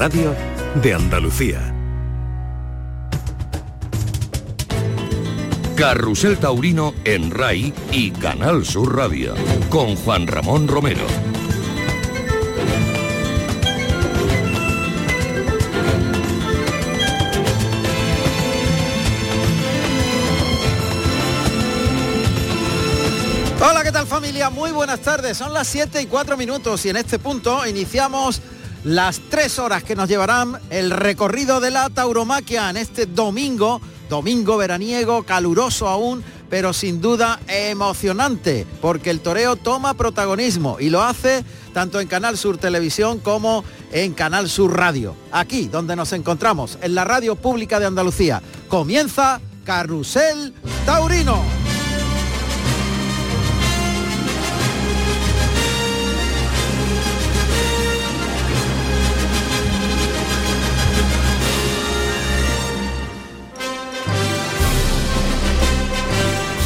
radio de Andalucía. Carrusel Taurino en RAI y Canal Sur Radio con Juan Ramón Romero. Hola, ¿qué tal familia? Muy buenas tardes. Son las 7 y 4 minutos y en este punto iniciamos las 3 horas que nos llevarán el recorrido de la tauromaquia en este domingo, domingo veraniego, caluroso aún, pero sin duda emocionante, porque el toreo toma protagonismo y lo hace tanto en Canal Sur Televisión como en Canal Sur Radio. Aquí donde nos encontramos, en la radio pública de Andalucía. Comienza Carrusel Taurino.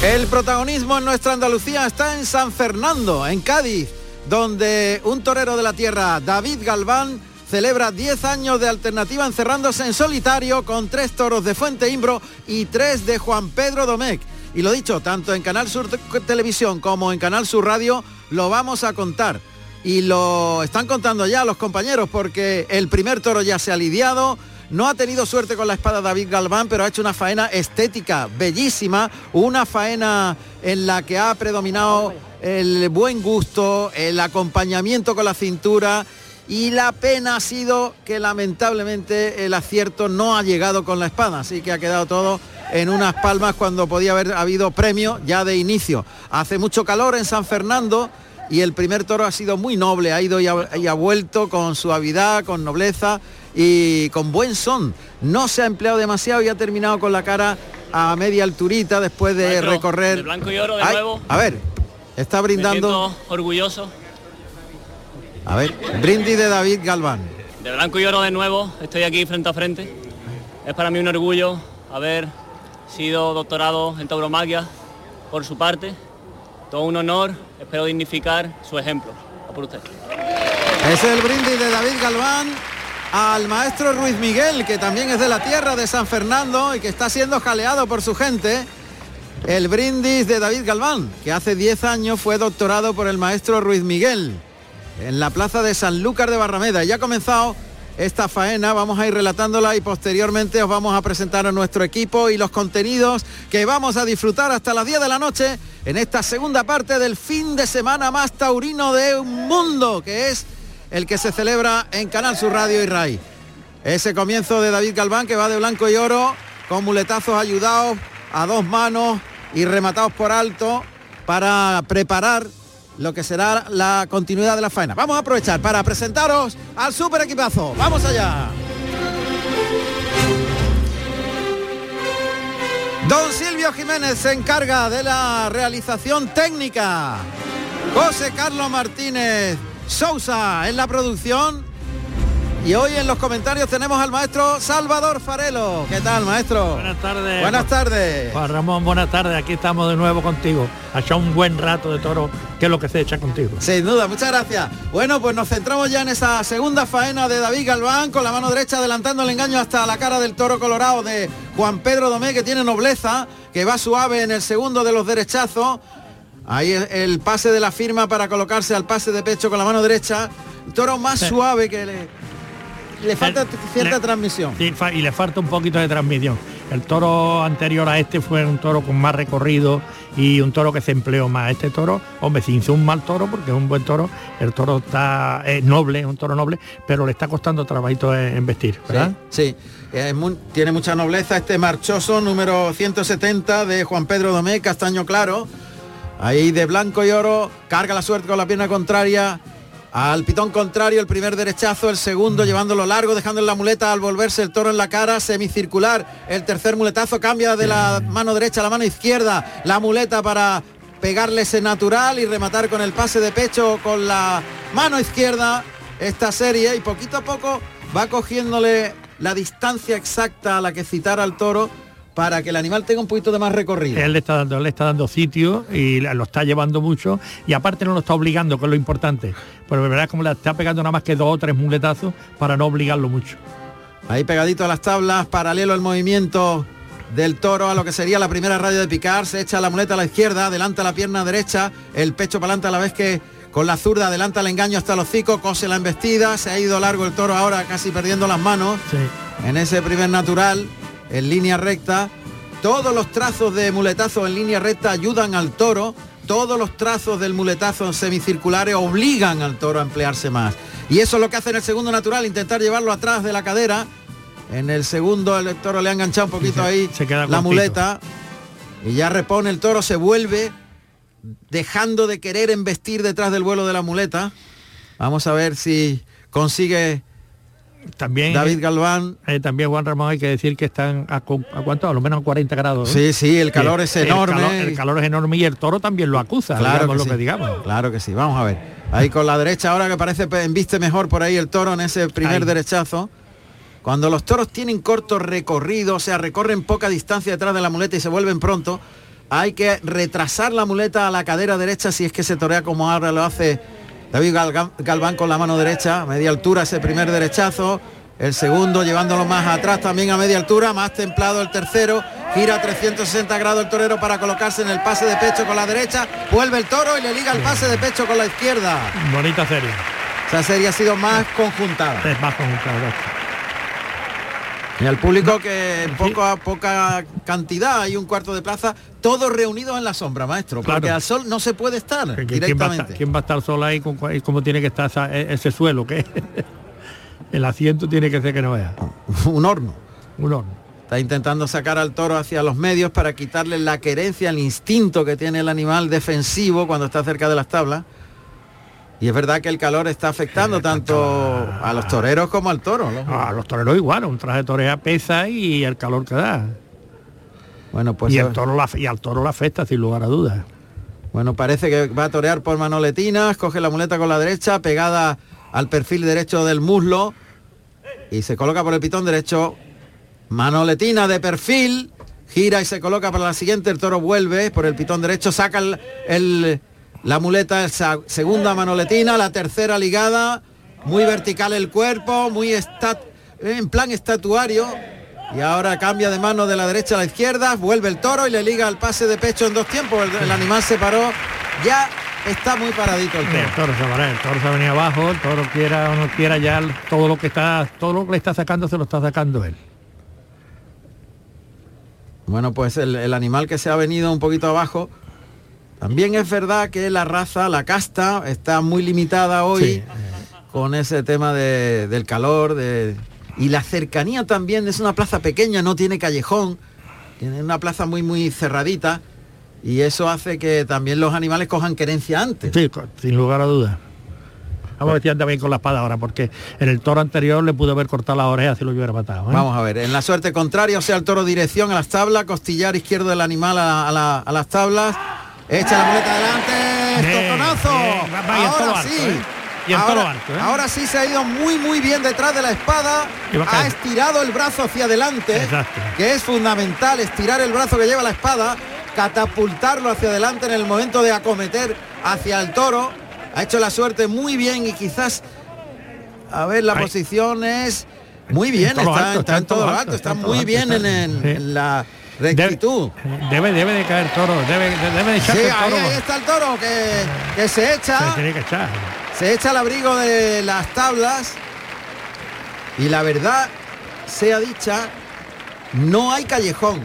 El protagonismo en nuestra Andalucía está en San Fernando, en Cádiz, donde un torero de la tierra, David Galván, celebra 10 años de alternativa encerrándose en solitario con tres toros de Fuente Imbro y tres de Juan Pedro Domecq. Y lo dicho, tanto en Canal Sur Televisión como en Canal Sur Radio lo vamos a contar. Y lo están contando ya los compañeros porque el primer toro ya se ha lidiado, no ha tenido suerte con la espada David Galván, pero ha hecho una faena estética bellísima, una faena en la que ha predominado el buen gusto, el acompañamiento con la cintura. Y la pena ha sido que lamentablemente el acierto no ha llegado con la espada, así que ha quedado todo en unas palmas cuando podía haber habido premio ya de inicio. Hace mucho calor en San Fernando y el primer toro ha sido muy noble, ha ido y ha, vuelto con suavidad, con nobleza y con buen son. No se ha empleado demasiado y ha terminado con la cara a media alturita después de Maestro, recorrer. de blanco y oro de Ay, nuevo. A ver, está brindando. orgulloso. A ver, brindis de David Galván. De blanco y oro de nuevo, estoy aquí frente a frente. Es para mí un orgullo haber sido doctorado en tauromaquia por su parte. Todo un honor, espero dignificar su ejemplo. A por usted. Es el brindis de David Galván al maestro Ruiz Miguel, que también es de la tierra de San Fernando y que está siendo jaleado por su gente. El brindis de David Galván, que hace 10 años fue doctorado por el maestro Ruiz Miguel en la plaza de Sanlúcar de Barrameda. Ya ha comenzado esta faena, vamos a ir relatándola y posteriormente os vamos a presentar a nuestro equipo y los contenidos que vamos a disfrutar hasta las 10 de la noche en esta segunda parte del fin de semana más taurino de un mundo, que es el que se celebra en Canal Sur Radio y RAI. Ese comienzo de David Galván que va de blanco y oro, con muletazos ayudados a dos manos y rematados por alto para preparar lo que será la continuidad de la faena. Vamos a aprovechar para presentaros al super equipazo. ¡Vamos allá! Don Silvio Jiménez se encarga de la realización técnica. José Carlos Martínez Sousa en la producción. Y hoy en los comentarios tenemos al maestro Salvador Farelo. ¿Qué tal, maestro? Buenas tardes. Buenas tardes. Juan Ramón, buenas tardes. Aquí estamos de nuevo contigo. Ha hecho un buen rato de toro, que es lo que se echa contigo. Sin duda, muchas gracias. Bueno, pues nos centramos ya en esa segunda faena de David Galván, con la mano derecha adelantando el engaño hasta la cara del toro colorado de Juan Pedro Domé, que tiene nobleza, que va suave en el segundo de los derechazos. Ahí el, el pase de la firma para colocarse al pase de pecho con la mano derecha. El toro más Sí. suave que le, le falta cierta Le- transmisión. Y le falta un poquito de transmisión. El toro anterior a este fue un toro con más recorrido y un toro que se empleó más. Este toro, hombre, sin ser un mal toro, porque es un buen toro, el toro está es noble, es un toro noble, pero le está costando trabajito en, vestir, ¿verdad? Sí, sí. Es mu- tiene mucha nobleza este marchoso número 170 de Juan Pedro Domé, castaño claro. Ahí de blanco y oro, carga la suerte con la pierna contraria. Al pitón contrario, el primer derechazo, el segundo llevándolo largo, dejando en la muleta. Al volverse el toro en la cara, semicircular. El tercer muletazo cambia de la mano derecha a la mano izquierda, la muleta para pegarle ese natural y rematar con el pase de pecho con la mano izquierda. Esta serie y poquito a poco va cogiéndole la distancia exacta a la que citara al toro para que el animal tenga un poquito de más recorrido. Él le está dando, le está dando sitio y lo está llevando mucho y aparte no lo está obligando, que es lo importante. Pero de verdad es como le está pegando nada más que dos o tres muletazos para no obligarlo mucho. Ahí pegadito a las tablas, paralelo el movimiento del toro a lo que sería la primera radio de picar, se echa la muleta a la izquierda, adelanta la pierna derecha, el pecho para adelante a la vez que con la zurda adelanta el engaño hasta los hocico, cose la embestida, se ha ido largo el toro ahora casi perdiendo las manos en ese primer natural en línea recta. Todos los trazos de muletazo en línea recta ayudan al toro. Todos los trazos del muletazo semicirculares obligan al toro a emplearse más. Y eso es lo que hace en el segundo natural, intentar llevarlo atrás de la cadera. En el segundo el toro le ha enganchado un poquito ahí la muleta. Y ya repone el toro, se vuelve, dejando de querer embestir detrás del vuelo de la muleta. Vamos a ver si consigue también David Galván. eh, también Juan Ramón hay que decir que están a, cuánto a lo menos 40 grados sí sí el calor es enorme. el calor, es enorme y el toro también lo acusa claro que lo que digamos. Claro que sí vamos a ver. Ahí con la derecha ahora que parece viste mejor por ahí el toro en ese primer derechazo. Cuando los toros tienen corto recorrido o sea recorren poca distancia detrás de la muleta y se vuelven pronto hay que retrasar la muleta a la cadera derecha si es que se torea como ahora lo hace David Galván con la mano derecha, a media altura ese primer derechazo, el segundo llevándolo más atrás también a media altura, más templado el tercero, gira 360 grados el torero para colocarse en el pase de pecho con la derecha, vuelve el toro y le liga el pase de pecho con la izquierda. Bonita serie. Esa serie ha sido más conjuntada. Es más conjuntada. Y al público que en poca, poca cantidad, hay un cuarto de plaza, todos reunidos en la sombra, maestro, porque al sol no se puede estar directamente. ¿Quién va a estar, solo ahí con cómo tiene que estar e, ese suelo? que El asiento tiene que ser que no vea. un horno. Un horno. Está intentando sacar al toro hacia los medios para quitarle la querencia, el instinto que tiene el animal defensivo cuando está cerca de las tablas y es verdad que el calor está afectando tanto a los toreros como al toro. A los toreros igual, un traje de torea pesa y el calor que da. Bueno, pues y, el toro la, y al toro la afecta sin lugar a dudas. Bueno, parece que va a torear por manoletinas, coge la muleta con la derecha, pegada al perfil derecho del muslo y se coloca por el pitón derecho. Manoletina de perfil, gira y se coloca para la siguiente, el toro vuelve por el pitón derecho, saca el la muleta es segunda manoletina, la tercera ligada, muy vertical el cuerpo, muy en plan estatuario. Y ahora cambia de mano de la derecha a la izquierda, vuelve el toro y le liga el pase de pecho en dos tiempos. El, animal se paró, ya está muy paradito el toro. El toro se paró, el toro se venía abajo, el toro quiera o no quiera ya todo lo que está, todo lo que le está sacando se lo está sacando él. Bueno, pues el animal que se ha venido un poquito abajo también es verdad que la raza, la casta, está muy limitada hoy con ese tema del calor y la cercanía también. Es una plaza pequeña, no tiene callejón, tiene una plaza muy, muy cerradita y eso hace que también los animales cojan querencia antes. Sí, sin lugar a dudas. Vamos a ver también con la espada ahora, porque en el toro anterior le pudo haber cortado la oreja si lo hubiera matado. ¿eh? Vamos a ver, en la suerte contraria, o sea, el toro dirección a las tablas, costillar izquierdo del animal a las tablas Echa la muleta adelante. Estoconazo. ahora sí. ¿eh? Y ahora, alto, ¿eh? ahora sí se ha ido muy muy bien detrás de la espada. Ha estirado el brazo hacia adelante. Que es fundamental estirar el brazo que lleva la espada. Catapultarlo hacia adelante en el momento de acometer hacia el toro. Ha hecho la suerte muy bien y quizás. A ver, la posición es. Muy bien, está, en todo alto, está, muy bien en la rectitud. Debe, debe, de caer toro, debe, debe de echarse el toro. Ahí, está el toro que, se echa. Se que echar. Se echa el abrigo de las tablas. Y la verdad, sea dicha, no hay callejón.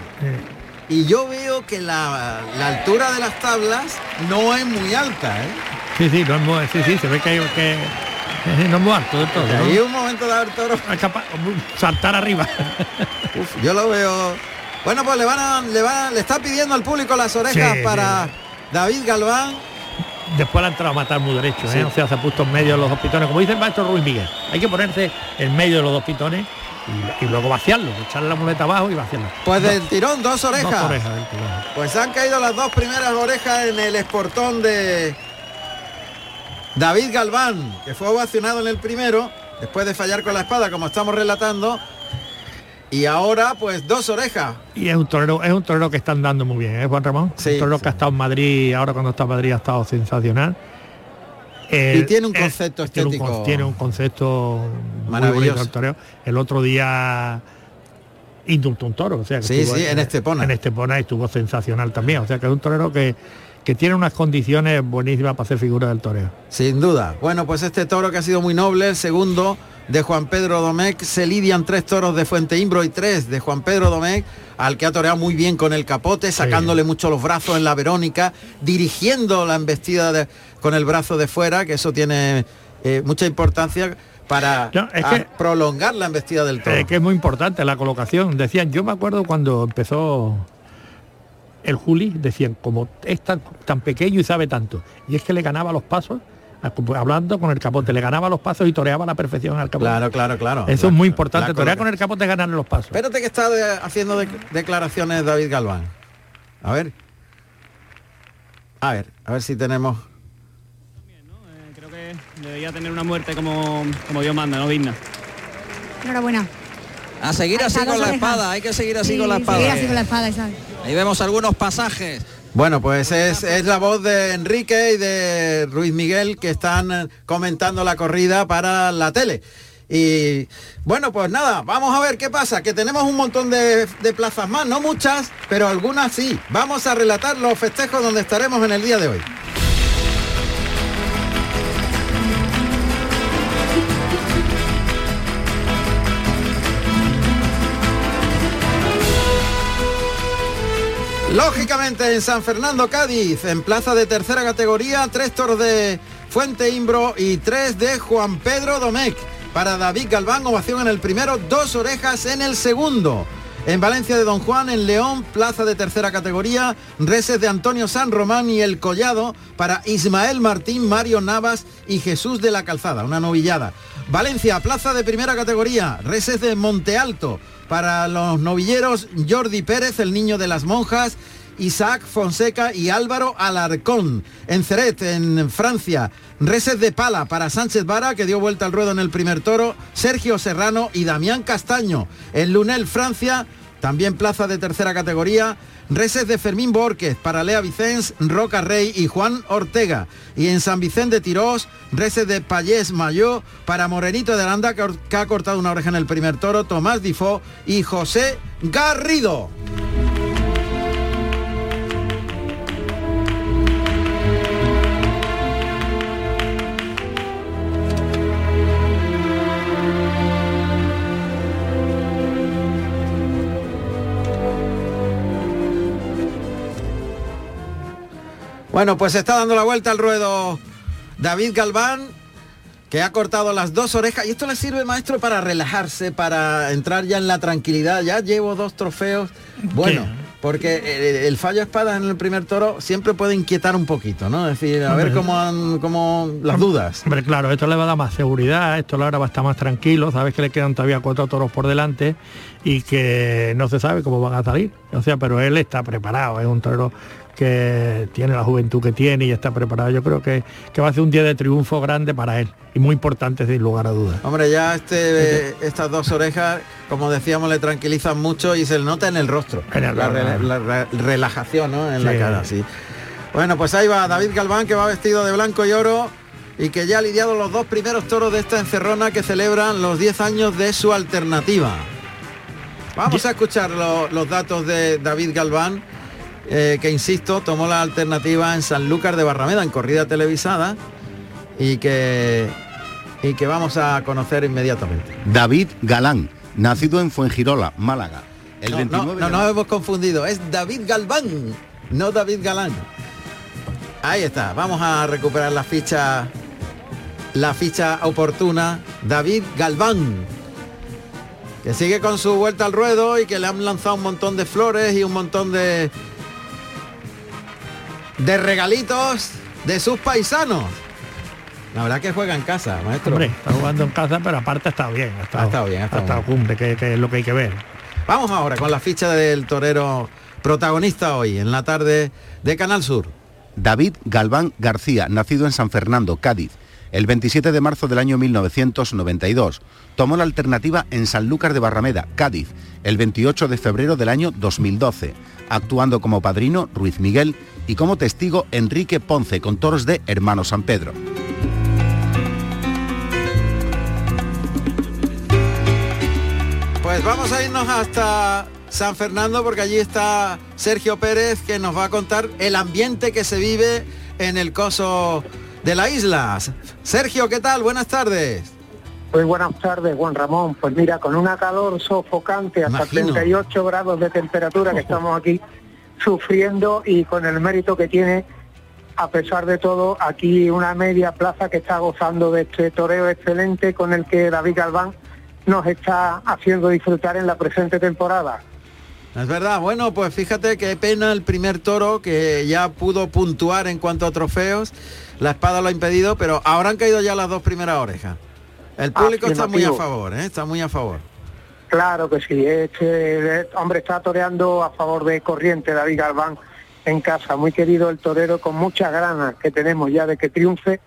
Y yo veo que la, altura de las tablas no es muy alta. ¿eh? Sí, sí, no es muy, sí, sí, se ve que hay que no es muy alto del todo. Hay un momento de haber toro. saltar arriba. yo lo veo bueno, pues le van a, le van le está pidiendo al público las orejas para David Galván. Después le ha entrado a matar muy derecho, ¿eh? o sea, se ha puesto en medio de los dos pitones, como dice el maestro Ruiz Miguel. Hay que ponerse en medio de los dos pitones y, luego vaciarlo, echarle la muleta abajo y vaciarlo. Pues del tirón, dos orejas. orejas Pues han caído las dos primeras orejas en el esportón de David Galván, que fue ovacionado en el primero, después de fallar con la espada, como estamos relatando, Y ahora, pues dos orejas. Y es un torero, es un torero que están dando muy bien, ¿eh, Juan Ramón? Sí, un torero sí. que ha estado en Madrid, ahora cuando está en Madrid ha estado sensacional. Eh, Y tiene un eh, concepto tiene un con- estético Tiene un, concepto muy maravilloso. bonito el. El otro día indultó un toro, o sea que Sí, estuvo sí, en Estepona. En Estepona estuvo sensacional también. O sea que es un torero que, que tiene unas condiciones buenísimas para hacer figura del toreo. Sin duda. Bueno, pues este toro que ha sido muy noble, el segundo de Juan Pedro Domecq, se lidian tres toros de Fuente Imbro y tres de Juan Pedro Domecq, al que ha toreado muy bien con el capote, sacándole mucho los brazos en la Verónica, dirigiendo la embestida de- con el brazo de fuera, que eso tiene eh, mucha importancia para No, es a- que- prolongar la embestida del toro. Eh, que es muy importante la colocación. Decían, yo me acuerdo cuando empezó el Juli, decían, como es tan, tan pequeño y sabe tanto. Y es que le ganaba los pasos, hablando con el capote, le ganaba los pasos y toreaba a la perfección al capote. Claro, claro, claro. Eso La- es muy importante, torear con el capote es ganarle los pasos. Espérate que está de- haciendo de- declaraciones David Galván. A ver. A ver, a ver si tenemos. Eh, creo que debería tener una muerte como, como Dios manda, no digna. Enhorabuena. A seguir así con la espada, hay que seguir así Sí, con la espada. seguir así con la espada, exacto. Ahí vemos algunos pasajes. Bueno, pues es, la voz de Enrique y de Ruiz Miguel que están eh, comentando la corrida para la tele. Y bueno, pues nada, vamos a ver qué pasa, que tenemos un montón de plazas más, no muchas, pero algunas sí. Vamos a relatar los festejos donde estaremos en el día de hoy. Lógicamente en San Fernando, Cádiz, en plaza de tercera categoría, tres toros de Fuente Imbro y tres de Juan Pedro Domecq. Para David Galván, ovación en el primero, dos orejas en el segundo. En Valencia de Don Juan, en León, plaza de tercera categoría, reses de Antonio San Román y El Collado para Ismael Martín, Mario Navas y Jesús de la Calzada, una novillada. Valencia, plaza de primera categoría, reses de Monte Alto para los novilleros Jordi Pérez, el niño de las monjas, Isaac Fonseca y Álvaro Alarcón. En Ceret, en Francia, reses de pala para Sánchez Vara, que dio vuelta al ruedo en el primer toro, Sergio Serrano y Damián Castaño. En Lunel, Francia, también plaza de tercera categoría, reses de Fermín Borquez para Lea Vicens, Roca Rey y Juan Ortega. Y en San Vicente de Tirós, reses de Payés Mayó para Morenito de Aranda, que ha cortado una oreja en el primer toro, Tomás Difó y José Garrido. Bueno, pues está dando la vuelta al ruedo David Galván, que ha cortado las dos orejas. Y esto le sirve, maestro, para relajarse, para entrar ya en la tranquilidad. Ya llevo dos trofeos. Bueno, porque el, el fallo a espada en el primer toro siempre puede inquietar un poquito, ¿no? Es decir, a ver cómo, han- cómo las dudas. Hombre, claro, esto le va a dar más seguridad, esto ahora va a estar más tranquilo, sabes que le quedan todavía cuatro toros por delante y que no se sabe cómo van a salir. O sea, pero él está preparado, es un torero que tiene la juventud que tiene y está preparado. Yo creo que, que va a ser un día de triunfo grande para él y muy importante sin lugar a dudas. Hombre, ya este, estas dos orejas, como decíamos, le tranquilizan mucho y se le nota en el rostro. En el- la, re- la re- relajación, ¿no? En la cara, sí. Bueno, pues ahí va David Galván, que va vestido de blanco y oro y que ya ha lidiado los dos primeros toros de esta encerrona que celebran los 10 años de su alternativa. Vamos a escuchar lo- los datos de David Galván, eh, que insisto, tomó la alternativa en Sanlúcar de Barrameda, en corrida televisada, y que, y que vamos a conocer inmediatamente. David Galán, nacido en Fuengirola, Málaga. El no, 29 no, no nos hemos confundido, es David Galván, no David Galán. Ahí está, vamos a recuperar la ficha, la ficha oportuna, David Galván, que sigue con su vuelta al ruedo y que le han lanzado un montón de flores y un montón de de regalitos de sus paisanos. La verdad que juega en casa, maestro. Hombre, está jugando en casa, pero aparte está bien. Ha estado, Ha estado bien, ha estado bien. cumbre, que, que es lo que hay que ver. Vamos ahora con la ficha del torero protagonista hoy, en la tarde de Canal Sur. David Galván García, nacido en San Fernando, Cádiz, el 27 de marzo del año 1992. Tomó la alternativa en Sanlúcar de Barrameda, Cádiz, el 28 de febrero del año 2012, actuando como padrino Ruiz Miguel y como testigo Enrique Ponce con toros de Hermano San Pedro. Pues vamos a irnos hasta San Fernando porque allí está Sergio Pérez que nos va a contar el ambiente que se vive en el coso de la isla. Sergio, ¿qué tal? Buenas tardes. Pues buenas tardes, Juan Ramón. Pues mira, con una calor sofocante, hasta Imagino. 38 grados de temperatura que estamos aquí sufriendo y con el mérito que tiene, a pesar de todo, aquí una media plaza que está gozando de este toreo excelente con el que David Galván nos está haciendo disfrutar en la presente temporada. Es verdad, bueno, pues fíjate qué pena el primer toro que ya pudo puntuar en cuanto a trofeos. La espada lo ha impedido, pero ahora han caído ya las dos primeras orejas. El público está muy a favor, ¿eh? está muy a favor. Claro que sí, este hombre está toreando a favor de Corriente, David Galván, en casa. Muy querido el torero, con muchas ganas que tenemos ya de que triunfe,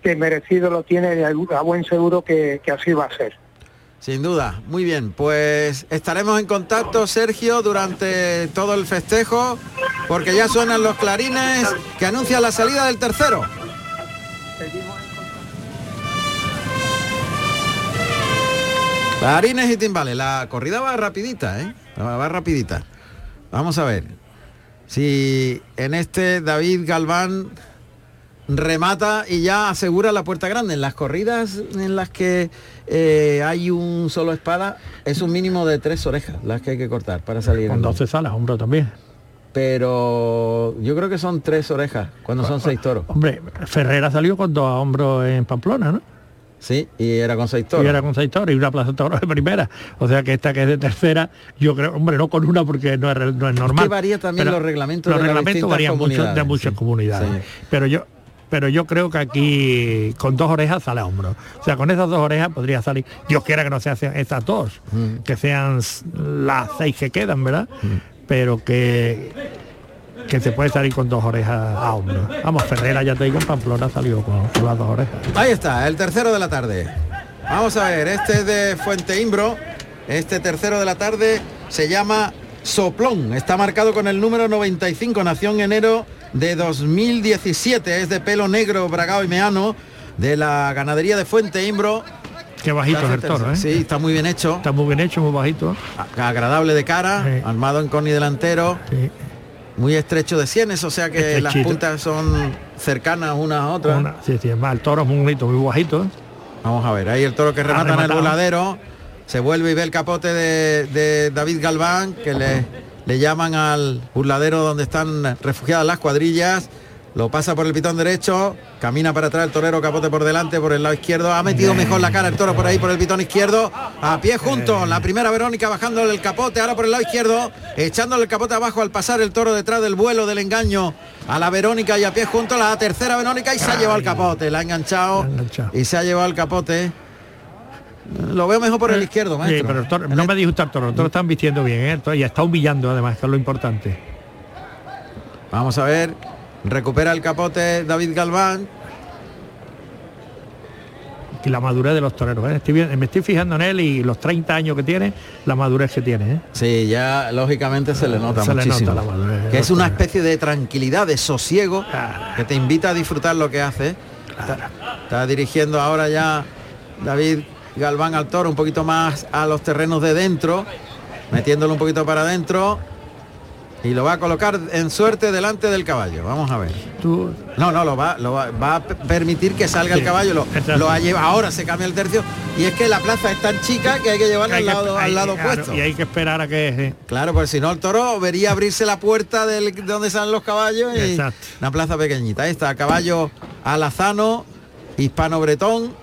que merecido lo tiene y a buen seguro que, que así va a ser. Sin duda, muy bien. Pues estaremos en contacto, Sergio, durante todo el festejo, porque ya suenan los clarines que anuncian la salida del tercero. Clarines y timbales. La corrida va rapidita, ¿eh? Va, va rapidita. Vamos a ver. Si en este David Galván remata y ya asegura la puerta grande. En las corridas en las que eh, hay un solo espada, es un mínimo de tres orejas las que hay que cortar para salir. Con 12 salas, hombre, también. Pero yo creo que son tres orejas cuando son seis toros. Hombre, Ferrera salió con dos hombros en Pamplona, ¿no? Sí, y era con seis toros. Y era con seis toros y una plaza de toros de primera. O sea que esta que es de tercera, yo creo, hombre, no con una porque no es, no es normal. que varía también Pero los reglamentos Los de reglamentos varían mucho de muchas sí. comunidades. Sí. Pero yo pero yo creo que aquí con dos orejas sale a hombro. O sea, con esas dos orejas podría salir. Dios quiera que no sean estas dos, Mm. que sean las seis que quedan, ¿verdad? Pero que que se puede salir con dos orejas a hombro. Vamos, Ferrera ya te digo, en Pamplona salió con, con las dos orejas. Ahí está, el tercero de la tarde. Vamos a ver, este es de Fuente Imbro. Este tercero de la tarde se llama Soplón. Está marcado con el número 95. Nació en enero de 2017. Es de pelo negro, bragado y meano. De la ganadería de Fuente Imbro. Qué bajito es el toro, ¿eh? Sí, está muy bien hecho. Está muy bien hecho, muy bajito. Agradable de cara, Sí. armado en coni delantero. Sí. Muy estrecho de sienes, o sea que las puntas son cercanas unas a otras. Una- sí, sí, es más, el toro es muy bonito, muy bajito. Vamos a ver, ahí el toro que remata en el burladero. Se vuelve y ve el capote de, de David Galván, que le, le llaman al burladero donde están refugiadas las cuadrillas. Lo pasa por el pitón derecho, camina para atrás el torero, capote por delante, por el lado izquierdo. Ha metido mejor la cara el toro por ahí, por el pitón izquierdo. A pie junto, la primera Verónica bajándole el capote, ahora por el lado izquierdo, echándole el capote abajo al pasar el toro detrás del vuelo del engaño a la Verónica y a pie junto, la tercera Verónica y se ha llevado el capote, la ha enganchado, y se ha llevado el capote. Lo veo mejor por el izquierdo, maestro. Sí, pero el toro- no me disgusta el toro, el toro están vistiendo bien, ¿eh? Y está humillando además, que es lo importante. Vamos a ver. Recupera el capote David Galván. Y la madurez de los toreros, ¿eh? Estoy me estoy fijando en él y los 30 años que tiene, la madurez que tiene, ¿eh? Sí, ya lógicamente se le nota Se le muchísimo. nota la madurez que es una especie de tranquilidad, de sosiego, Claro. que te invita a disfrutar lo que hace. Está, está dirigiendo ahora ya David Galván al toro un poquito más a los terrenos de dentro, metiéndolo un poquito para adentro. Y lo va a colocar en suerte delante del caballo. Vamos a ver. Tú, No, no, lo va, lo va, va a permitir que salga el caballo, lo, lo ha llevado, ahora se cambia el tercio y es que la plaza es tan chica que hay que llevarlo hay al lado, hay- al lado claro, opuesto. Y hay que esperar a que... Claro, pues si no el toro vería abrirse la puerta del, de donde salen los caballos y Exacto. una plaza pequeñita. Ahí está, caballo alazano, hispano bretón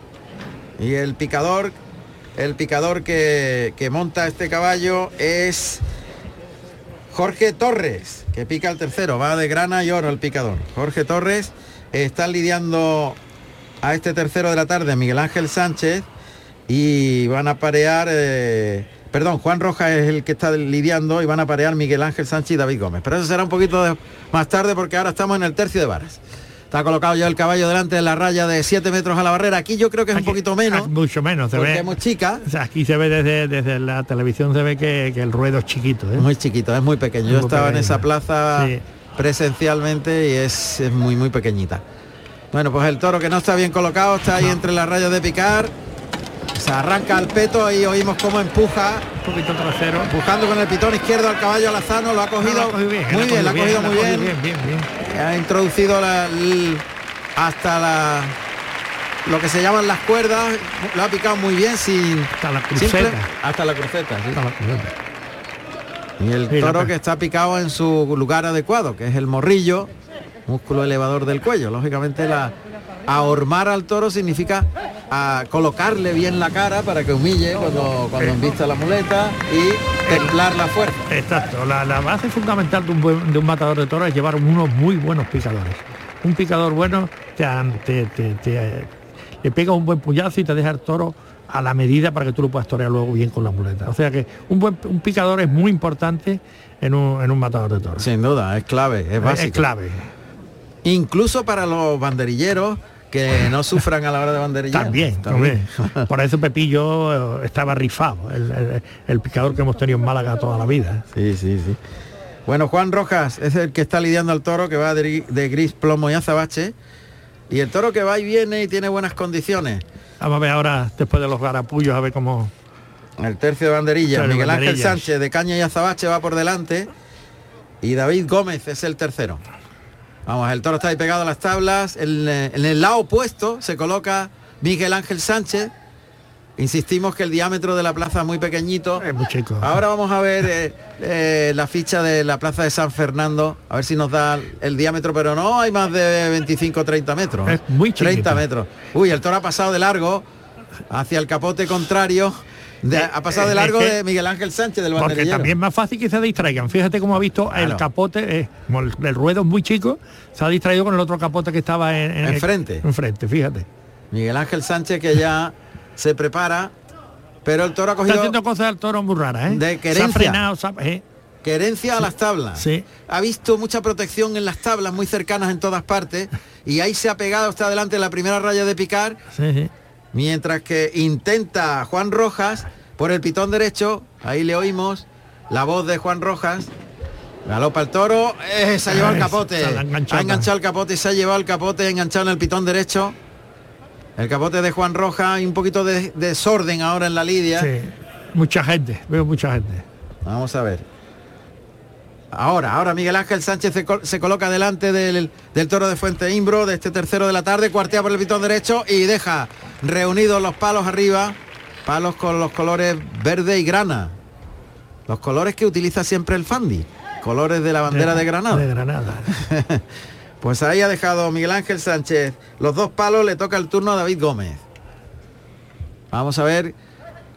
y el picador, el picador que, que monta este caballo es Jorge Torres, que pica el tercero, va de grana y oro el picador. Jorge Torres está lidiando a este tercero de la tarde Miguel Ángel Sánchez y van a parear, eh, perdón, Juan Rojas es el que está lidiando y van a parear Miguel Ángel Sánchez y David Gómez. Pero eso será un poquito más tarde porque ahora estamos en el tercio de varas. Está colocado ya el caballo delante de la raya de 7 metros a la barrera. Aquí yo creo que es un poquito menos. Ah, Mucho menos, se porque ve. es chica. o sea, aquí se ve desde, desde la televisión, se ve que, que el ruedo es chiquito. ¿eh? Muy chiquito, es muy pequeño. Yo Muy estaba en esa plaza Sí. presencialmente y es, es muy, muy pequeñita. Bueno, pues el toro que no está bien colocado, está ahí entre las rayas de picar. Se arranca al peto y oímos cómo empuja, Un poquito trasero. empujando con el pitón izquierdo al caballo alazano, lo ha cogido, bien, muy bien, lo ha cogido muy bien. Ha introducido la- el- hasta la lo que se llaman las cuerdas, lo ha picado muy bien sin Hasta la simple- cruceta. hasta la cruceta, sí. Hasta la cruceta. Y el Sí, toro que está picado en su lugar adecuado, que es el morrillo, músculo elevador del cuello. Lógicamente la ahormar al toro significa a colocarle bien la cara para que humille cuando, cuando embista la muleta y templar la fuerza. Exacto, la, la base fundamental de un, buen- de un matador de toros es llevar unos muy buenos picadores. Un picador bueno te, te- te- te- le pega un buen puñazo y te deja el toro a la medida para que tú lo puedas torear luego bien con la muleta. O sea que un buen un picador es muy importante en un, en un matador de toros. Sin duda, es clave, es es, básico. clave. Incluso para los banderilleros que no sufran a la hora de banderillar. También, también. Por eso Pepillo eh, estaba rifado, el, el- el picador que hemos tenido en Málaga toda la vida. Sí, sí, sí. Bueno, Juan Rojas es el que está lidiando al toro, que va de, de gris, plomo y azabache. Y el toro que va y viene y tiene buenas condiciones. Vamos a ver ahora, después de los garapullos, a ver cómo... El tercio de banderillas. Tercio de Miguel Ángel banderillas. Sánchez de Caña y Azabache va por delante. Y David Gómez es el tercero. Vamos, el toro está ahí pegado a las tablas. En, eh, en el lado opuesto se coloca Miguel Ángel Sánchez. Insistimos que el diámetro de la plaza es muy pequeñito. Es muy chico. Ahora vamos a ver eh, eh, la ficha de la plaza de San Fernando, a ver si nos da el diámetro, pero no hay más de 25 30 metros. Es muy 30 chiquito. metros. Uy, el toro ha pasado de largo hacia el capote contrario. De- ha pasado de largo de Miguel Ángel Sánchez del Porque también es más fácil que se distraigan. Fíjate cómo ha visto el capote, eh, como el, el ruedo es muy chico, se ha distraído con el otro capote que estaba en, en- Enfrente. Enfrente, fíjate. Miguel Ángel Sánchez que ya se prepara, pero el toro ha Está cogido haciendo cosas al toro muy raras, ¿eh? De se ha querencia. frenado, se ha- eh, querencia a las tablas. Sí. Ha visto mucha protección en las tablas, muy cercanas en todas partes, y ahí se ha pegado, está delante de la primera raya de picar, sí, sí. Mientras que intenta Juan Rojas por el pitón derecho, ahí le oímos la voz de Juan Rojas. Galopa el toro, eh, se ha llevado el capote. ha enganchado. Ha enganchado el capote y se ha llevado el capote enganchado en el pitón derecho. El capote de Juan Rojas, hay un poquito de de desorden ahora en la lidia. Sí. Mucha gente, veo mucha gente. Vamos a ver. Ahora, ahora Miguel Ángel Sánchez se, col- se coloca delante del, del toro de Fuente Imbro, de este tercero de la tarde, cuartea por el pitón derecho y deja reunidos los palos arriba, palos con los colores verde y grana. Los colores que utiliza siempre el Fandi, colores de la bandera de, Granada. De Granada. Pues ahí ha dejado Miguel Ángel Sánchez los dos palos, le toca el turno a David Gómez. Vamos a ver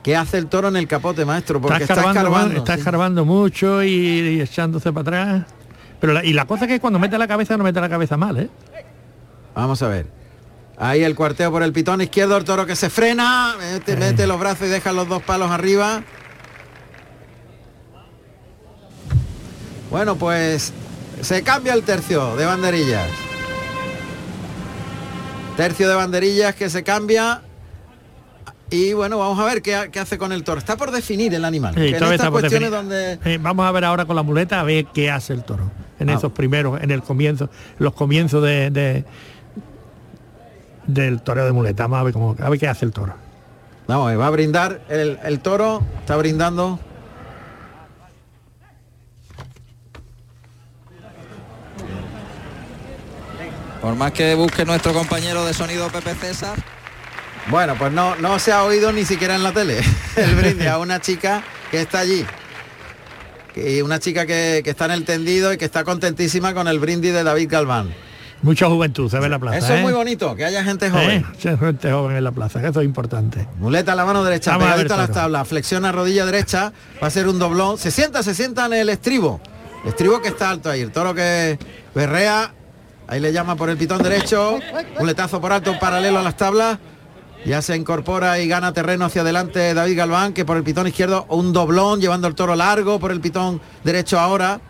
qué hace el toro en el capote, maestro, porque está está escarbando, escarbando. está sí. escarbando mucho y, y echándose para atrás. Pero la- y la cosa es que cuando mete la cabeza no mete la cabeza mal, ¿eh? Vamos a ver. Ahí el cuarteo por el pitón izquierdo, el toro que se frena, mete, mete los brazos y deja los dos palos arriba. Bueno, pues se cambia el tercio de banderillas. Tercio de banderillas que se cambia. Y bueno, vamos a ver qué, ha- qué hace con el toro. Está por definir el animal. Sí, en estas está por cuestiones donde Eh, vamos a ver ahora con la muleta a ver qué hace el toro. En Ah. esos primeros, en el comienzo, los comienzos de, de- del toreo de muleta. Vamos a ver cómo, a ver qué hace el toro. Vamos, va a brindar el, el toro, está brindando. Por más que busque nuestro compañero de sonido Pepe César. Bueno, pues no, no se ha oído ni siquiera en la tele el brindis a una chica que está allí. Y una chica que, que está en el tendido y que está contentísima con el brindis de David Galván. Mucha juventud se ve en la plaza. Eso es ¿eh? muy bonito, que haya gente ¿Eh? joven. Mucha gente joven en la plaza, que eso es importante. Muleta a la mano derecha, Vamos a ver, pegadito a las tablas, flexiona rodilla derecha, va a ser un doblón. Se sienta, se sienta en el estribo. Estribo que está alto ahí. El toro que berrea, ahí le llama por el pitón derecho, muletazo por alto paralelo a las tablas. Ya se incorpora y gana terreno hacia adelante David Galván, que por el pitón izquierdo un doblón, llevando el toro largo por el pitón derecho ahora.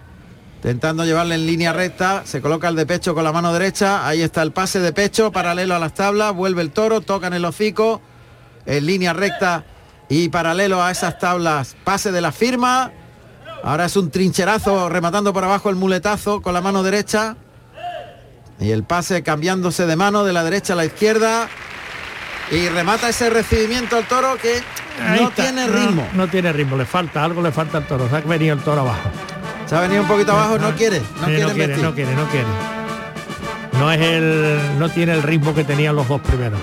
intentando llevarle en línea recta, se coloca el de pecho con la mano derecha, ahí está el pase de pecho, paralelo a las tablas, vuelve el toro, toca en el hocico, en línea recta y paralelo a esas tablas, pase de la firma, ahora es un trincherazo rematando por abajo el muletazo con la mano derecha, y el pase cambiándose de mano de la derecha a la izquierda, y remata ese recibimiento al toro que Ahí no está. tiene ritmo. No, tiene ritmo, le falta, algo le falta al toro. Se ha venido el toro abajo. Se ha venido un poquito abajo, no quiere, no Sí, quiere no quiere, no quiere, no quiere. No es el. no tiene el ritmo que tenían los dos primeros.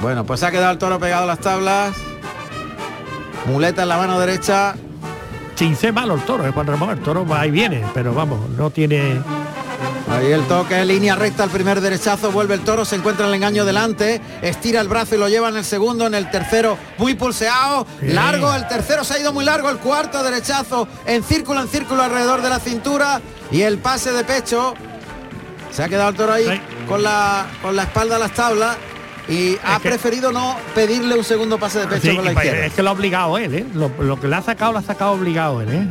Bueno, pues ha quedado el toro pegado a las tablas. Muleta en la mano derecha. Sin ser malo el toro, es Juan Ramón, el toro va y viene, pero vamos, no tiene. Ahí el toque, línea recta, el primer derechazo, vuelve el toro, se encuentra el engaño delante, estira el brazo y lo lleva en el segundo, en el tercero, muy pulseado, largo, el tercero se ha ido muy largo, el cuarto derechazo, en círculo, en círculo alrededor de la cintura y el pase de pecho. Se ha quedado el toro ahí Sí. con la, con la espalda a las tablas y ha que- preferido no pedirle un segundo pase de pecho Sí, con la izquierda. es que lo ha obligado él, ¿eh? Lo, lo que le ha sacado, lo ha sacado obligado él, ¿eh?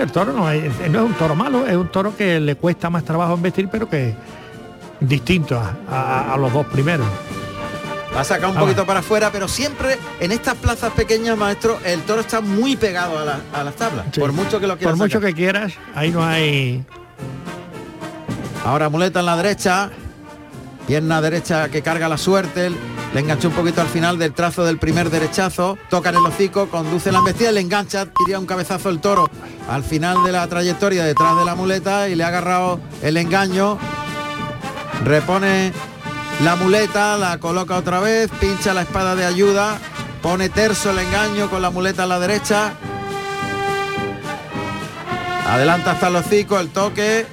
El toro no es, no es un toro malo, es un toro que le cuesta más trabajo investir, pero que es distinto a, a- a los dos primeros. La saca un Ah, poquito para afuera, pero siempre en estas plazas pequeñas, maestro, el toro está muy pegado a, la- a las tablas. Sí. Por mucho que lo quiera Por mucho sacar. que quieras, ahí no hay. Ahora muleta en la derecha. Pierna derecha que carga la suerte. Le enganchó un poquito al final del trazo del primer derechazo. Toca en el hocico, conduce la embestida, le engancha, tira un cabezazo el toro al final de la trayectoria detrás de la muleta y le ha agarrado el engaño. Repone la muleta, la coloca otra vez, pincha la espada de ayuda, pone terso el engaño con la muleta a la derecha. Adelanta hasta el hocico, el toque,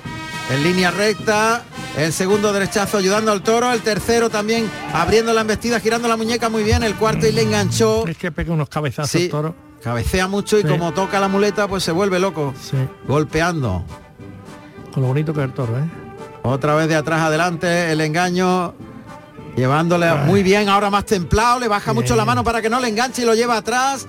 en línea recta, el segundo derechazo ayudando al toro, el tercero también abriendo la embestida, girando la muñeca muy bien, el cuarto y le enganchó. Es que pega unos cabezazos Sí, el toro. cabecea mucho y Sí. como toca la muleta pues se vuelve loco, Sí, golpeando. con lo bonito que es el toro, ¿eh? Otra vez de atrás adelante, el engaño, llevándole muy bien, ahora más templado, le baja mucho la mano para que no le enganche y lo lleva atrás.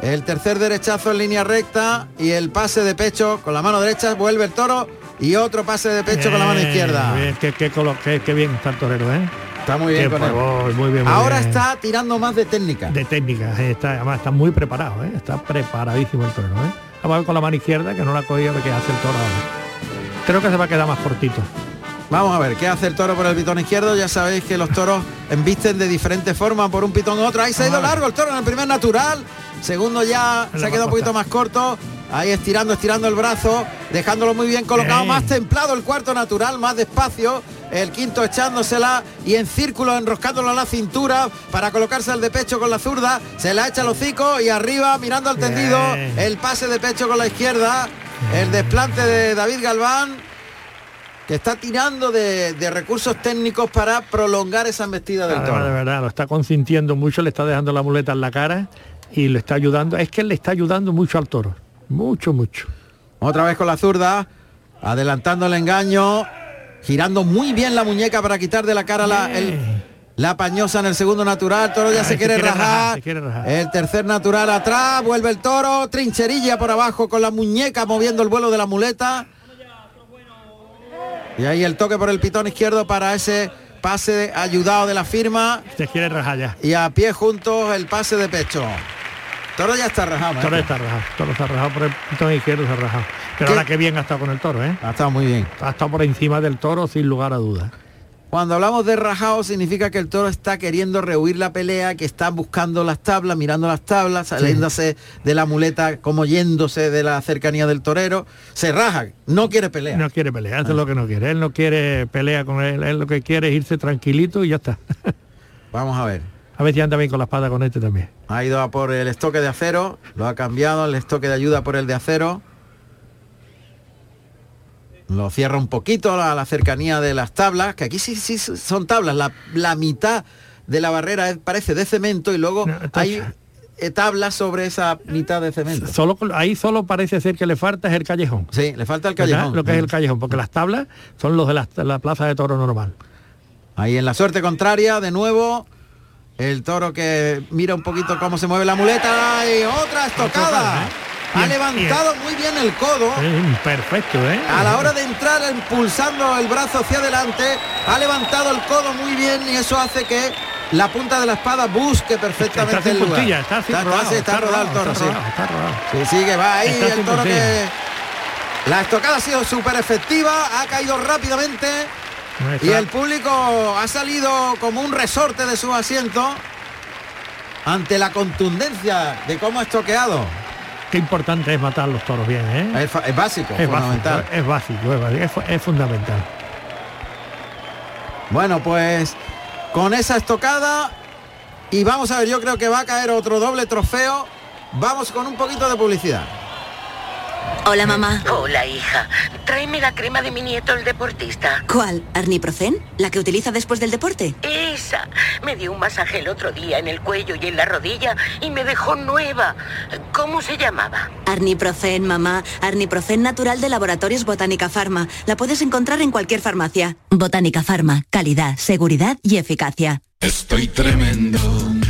El tercer derechazo en línea recta y el pase de pecho con la mano derecha, vuelve el toro y otro pase de pecho con la mano Bien, izquierda. bien, qué, qué qué- qué bien está el torero, ¿eh? Está muy bien con él. muy bien, muy Ahora bien. está tirando más de técnica. de técnica, eh, está, además está muy preparado, ¿eh? está preparadísimo el torero. ¿eh? Vamos a ver con la mano izquierda que no la ha cogido de que hace el toro ahora. Creo que se va a quedar más cortito. Vamos a ver, ¿qué hace el toro por el pitón izquierdo? Ya sabéis que los toros embisten de diferentes formas, por un pitón u otro. Ahí se ha ido largo el toro en el primer natural. Segundo ya se ha quedado un poquito más corto. Ahí estirando, estirando el brazo, dejándolo muy bien colocado, Bien. más templado el cuarto natural, más despacio. El quinto echándosela y en círculo enroscándolo a la cintura para colocarse al de pecho con la zurda. Se la echa el hocico y arriba mirando al Bien. tendido. El pase de pecho con la izquierda. El desplante de David Galván que está tirando de, de recursos técnicos para prolongar esa embestida del de toro. verdad, lo está consintiendo mucho, le está dejando la muleta en la cara y le está ayudando. Es que le está ayudando mucho al toro. Mucho, mucho. Otra vez con la zurda, adelantando el engaño, girando muy bien la muñeca para quitar de la cara la, el- la pañosa en el segundo natural. Toro ya se se quiere rajar, se quiere rajar. El tercer natural atrás, vuelve el toro, trincherilla por abajo con la muñeca moviendo el vuelo de la muleta. Y ahí el toque por el pitón izquierdo para ese pase ayudado de la firma. Se quiere rajar ya. y a pie juntos el pase de pecho. Toro ya está rajado. Toro está rajado. Toro está rajado por el pitón izquierdo, se ha rajado. Pero ¿Qué? ahora qué bien ha estado con el toro, ¿eh? Ha estado muy bien. Ha estado por encima del toro sin lugar a dudas. Cuando hablamos de rajado significa que el toro está queriendo rehuir la pelea, que está buscando las tablas, mirando las tablas, saliéndose de la muleta, como yéndose de la cercanía del torero. Se raja, no quiere pelear. No quiere pelear, eso es lo que no quiere. Él no quiere pelea con él, él lo que quiere es irse tranquilito y ya está. Vamos a ver. A ver si anda bien con la espada con este también. Ha ido a por el estoque de acero, lo ha cambiado, el estoque de ayuda por el de acero. Lo cierra un poquito a la cercanía de las tablas, que aquí sí, sí son tablas. La, la mitad de la barrera parece de cemento y luego No, hay eh, tablas sobre esa mitad de cemento. Solo ahí solo parece ser que le falta es el callejón. Sí, le falta el ¿verdad? callejón. Lo que es el callejón, porque las tablas son los de la, la plaza de toro normal. Ahí en la suerte contraria, de nuevo, el toro que mira un poquito cómo se mueve la muleta y otra estocada. ha levantado muy bien el codo. Perfecto, ¿eh? A la hora de entrar impulsando el brazo hacia adelante, ha levantado el codo muy bien y eso hace que la punta de la espada busque perfectamente está el lugar. puntilla, está, está, rodado, está, está rodado el toro, está sí. rodado, está rodado. Sí, sí, que va ahí el toro puntilla. que... La estocada ha sido súper efectiva, ha caído rápidamente y el público ha salido como un resorte de su asiento ante la contundencia de cómo ha estoqueado. Qué importante es matar los toros bien, ¿eh? Es, es básico, Es fundamental. básico, es básico, es, es es fundamental. Bueno, pues con esa estocada y vamos a ver, yo creo que va a caer otro doble trofeo. Vamos con un poquito de publicidad. Hola, mamá. Hola, hija. Tráeme la crema de mi nieto, el deportista. ¿Cuál? ¿Arniprocen? ¿La que utiliza después del deporte? Esa. Me dio un masaje el otro día en el cuello y en la rodilla y me dejó nueva. ¿Cómo se llamaba? Arniprocen, mamá. Arniprocen natural de Laboratorios Botánica Pharma. La puedes encontrar en cualquier farmacia. Botánica Pharma. Calidad, seguridad y eficacia. Estoy tremendo,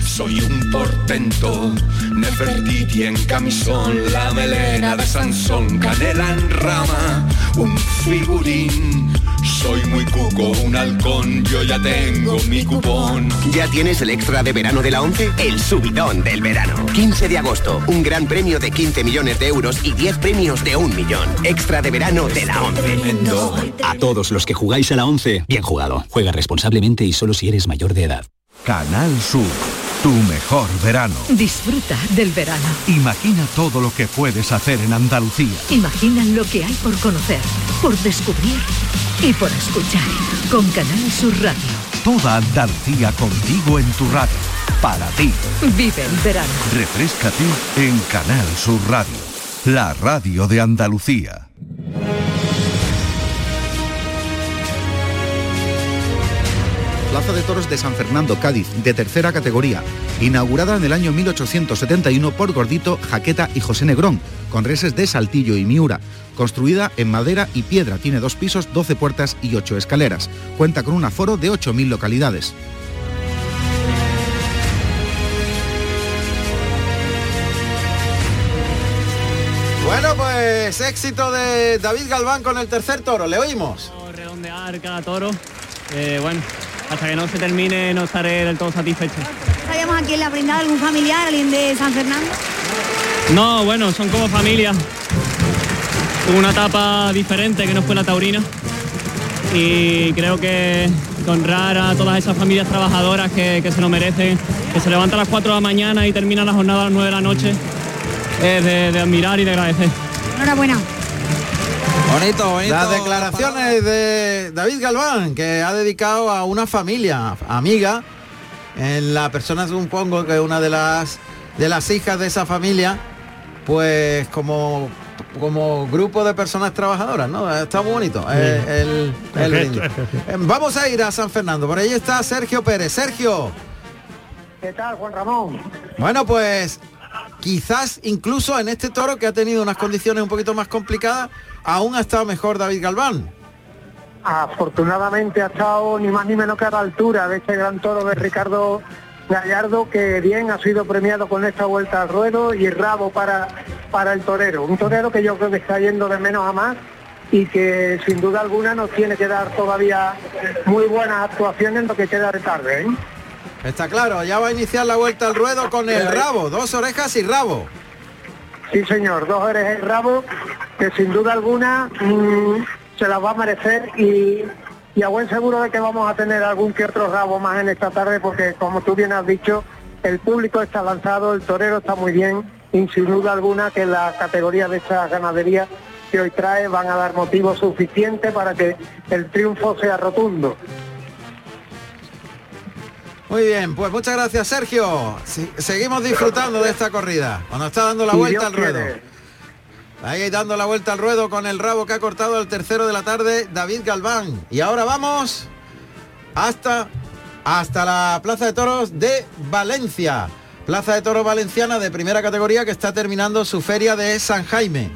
soy un portento. Nefertiti en camisón, la melena de Sansón, canela en rama, un figurín. Soy muy cuco, un halcón, yo ya tengo mi cupón. ¿Ya tienes el extra de verano de la 11? El subidón del verano. 15 de agosto, un gran premio de 15 millones de euros y 10 premios de un millón. Extra de verano de la 11. A todos los que jugáis a la 11, bien jugado. Juega responsablemente y solo si eres mayor de edad. Canal Sur, tu mejor verano. Disfruta del verano. Imagina todo lo que puedes hacer en Andalucía. Imagina lo que hay por conocer, por descubrir y por escuchar. Con Canal Sur Radio. Toda Andalucía contigo en tu radio. Para ti. Vive el verano. Refrescate en Canal Sur Radio. La radio de Andalucía. Plaza de Toros de San Fernando, Cádiz, de tercera categoría, inaugurada en el año 1871 por Gordito, Jaqueta y José Negrón, con reses de Saltillo y Miura. Construida en madera y piedra, tiene dos pisos, 12 puertas y 8 escaleras. Cuenta con un aforo de 8.000 localidades. Bueno, pues éxito de David Galván con el tercer toro. Le oímos. redondear cada toro. Eh, bueno, hasta que no se termine no estaré del todo satisfecho. ¿Estaríamos aquí en la brindada algún familiar, alguien de San Fernando? No, bueno, son como familia. Tuvo una etapa diferente que no fue la taurina. Y creo que honrar a todas esas familias trabajadoras que, que se lo merecen, que se levantan a las 4 de la mañana y terminan la jornada a las 9 de la noche, es de, de admirar y de agradecer. Enhorabuena. Bonito, bonito. Las declaraciones de David Galván, que ha dedicado a una familia amiga, en la persona supongo que una de las de las hijas de esa familia, pues como como grupo de personas trabajadoras, ¿no? Está muy bonito. eh, el- el perfecto. Eh, Vamos a ir a San Fernando. Por ahí está Sergio Pérez. Sergio, ¿Qué tal, Juan Ramón? bueno, pues quizás incluso en este toro que ha tenido unas condiciones un poquito más complicadas, aún ha estado mejor David Galván. Afortunadamente ha estado ni más ni menos que a la altura de este gran toro de Ricardo Gallardo, que bien ha sido premiado con esta vuelta al ruedo y rabo para, para el torero. Un torero que yo creo que está yendo de menos a más y que sin duda alguna nos tiene que dar todavía muy buenas actuaciones en lo que queda de tarde. ¿eh? Está claro, ya va a iniciar la vuelta al ruedo con el rabo, dos orejas y rabo. Sí, señor, dos orejas y rabo que sin duda alguna mm, se las va a merecer y, y a buen seguro de que vamos a tener algún que otro rabo más en esta tarde porque como tú bien has dicho, el público está lanzado, el torero está muy bien y sin duda alguna que la categoría de esta ganadería que hoy trae van a dar motivo suficiente para que el triunfo sea rotundo. Muy bien, pues muchas gracias Sergio. Seguimos disfrutando de esta corrida. Cuando está dando la vuelta al ruedo. Ahí dando la vuelta al ruedo con el rabo que ha cortado el tercero de la tarde, David Galván. Y ahora vamos hasta, hasta la Plaza de Toros de Valencia. Plaza de Toros Valenciana de primera categoría que está terminando su feria de San Jaime.